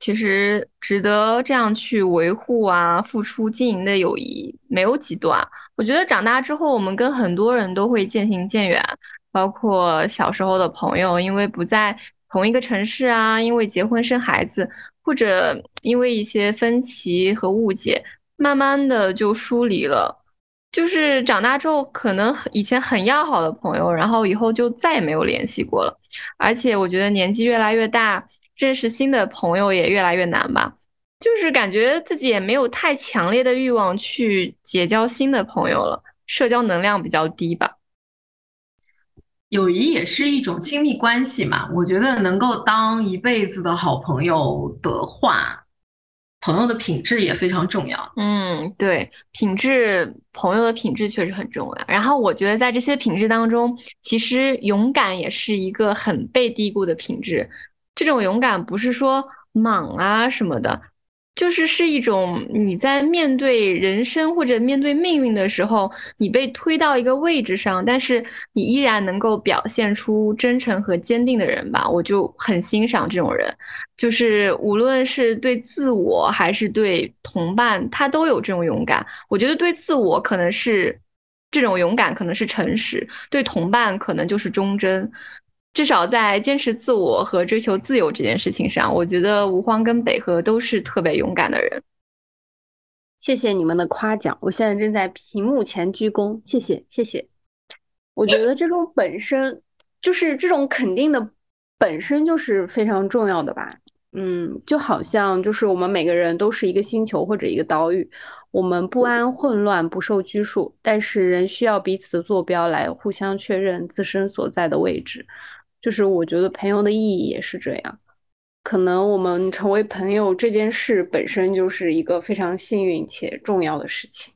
其实值得这样去维护啊、付出、经营的友谊没有几段。我觉得长大之后，我们跟很多人都会渐行渐远，包括小时候的朋友，因为不在同一个城市啊，因为结婚生孩子。或者因为一些分歧和误解，慢慢的就疏离了。就是长大之后，可能以前很要好的朋友，然后以后就再也没有联系过了。而且我觉得年纪越来越大，认识新的朋友也越来越难吧。就是感觉自己也没有太强烈的欲望去结交新的朋友了，社交能量比较低吧。友谊也是一种亲密关系嘛，我觉得能够当一辈子的好朋友的话，朋友的品质也非常重要。嗯，对，品质，朋友的品质确实很重要。然后我觉得在这些品质当中，其实勇敢也是一个很被低估的品质。这种勇敢不是说莽啊什么的。就是是一种你在面对人生或者面对命运的时候，你被推到一个位置上，但是你依然能够表现出真诚和坚定的人吧，我就很欣赏这种人。就是无论是对自我还是对同伴，他都有这种勇敢。我觉得对自我可能是这种勇敢，可能是诚实；对同伴可能就是忠贞。至少在坚持自我和追求自由这件事情上，我觉得吴荒跟北河都是特别勇敢的人。谢谢你们的夸奖，我现在正在屏幕前鞠躬，谢谢谢谢。我觉得这种本身就是这种肯定的本身就是非常重要的吧。嗯，就好像就是我们每个人都是一个星球或者一个岛屿，我们不安混乱不受拘束，但是仍需要彼此的坐标来互相确认自身所在的位置。就是我觉得朋友的意义也是这样，可能我们成为朋友这件事本身就是一个非常幸运且重要的事情。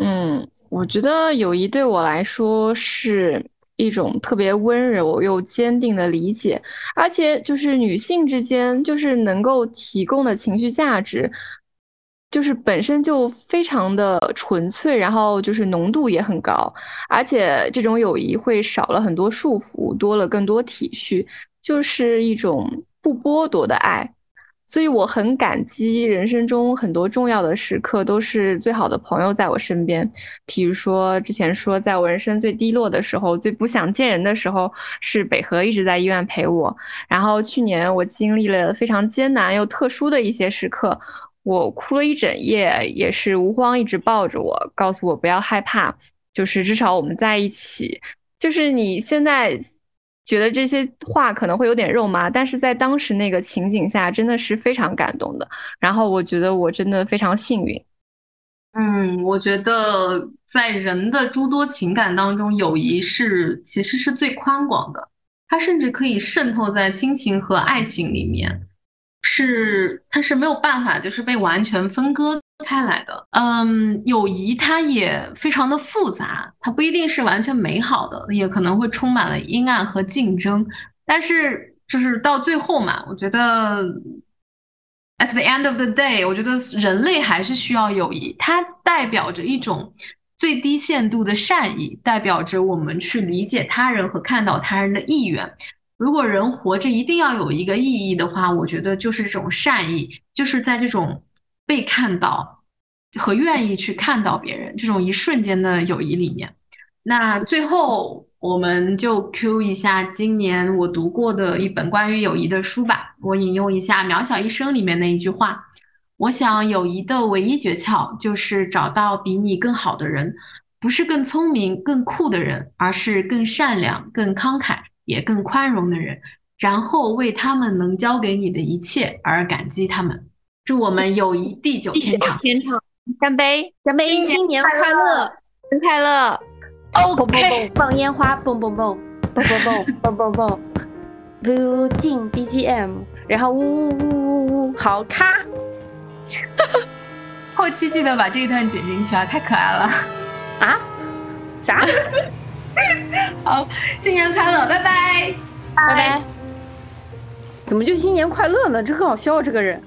嗯，我觉得友谊对我来说是一种特别温柔又坚定的理解，而且就是女性之间就是能够提供的情绪价值。就是本身就非常的纯粹，然后就是浓度也很高，而且这种友谊会少了很多束缚，多了更多体恤，就是一种不剥夺的爱。所以我很感激人生中很多重要的时刻都是最好的朋友在我身边。比如说之前说，在我人生最低落的时候、最不想见人的时候，是北河一直在医院陪我。然后去年我经历了非常艰难又特殊的一些时刻。我哭了一整夜，也是吴荒一直抱着我，告诉我不要害怕，就是至少我们在一起。就是你现在觉得这些话可能会有点肉麻，但是在当时那个情景下，真的是非常感动的。然后我觉得我真的非常幸运。嗯，我觉得在人的诸多情感当中，友谊是其实是最宽广的，它甚至可以渗透在亲情和爱情里面。是，它是没有办法，就是被完全分割开来的。嗯，友谊它也非常的复杂，它不一定是完全美好的，也可能会充满了阴暗和竞争。但是，就是到最后嘛，我觉得，at the end of the day，我觉得人类还是需要友谊，它代表着一种最低限度的善意，代表着我们去理解他人和看到他人的意愿。如果人活着一定要有一个意义的话，我觉得就是这种善意，就是在这种被看到和愿意去看到别人这种一瞬间的友谊里面。那最后我们就 Q 一下今年我读过的一本关于友谊的书吧。我引用一下《渺小一生》里面的一句话：“我想友谊的唯一诀窍就是找到比你更好的人，不是更聪明、更酷的人，而是更善良、更慷慨。”也更宽容的人，然后为他们能教给你的一切而感激他们。祝我们友谊地久天长！天长，干杯！干杯！新年快乐！新年快乐！哦，蹦蹦蹦，放烟花，蹦蹦蹦，蹦蹦蹦，蹦蹦蹦。不进 BGM，然后呜呜呜呜呜，好咔！后期记得把这一段剪进去啊，太可爱了！啊？啥？好新年快乐拜拜。拜拜。怎么就新年快乐呢这很好笑这个人。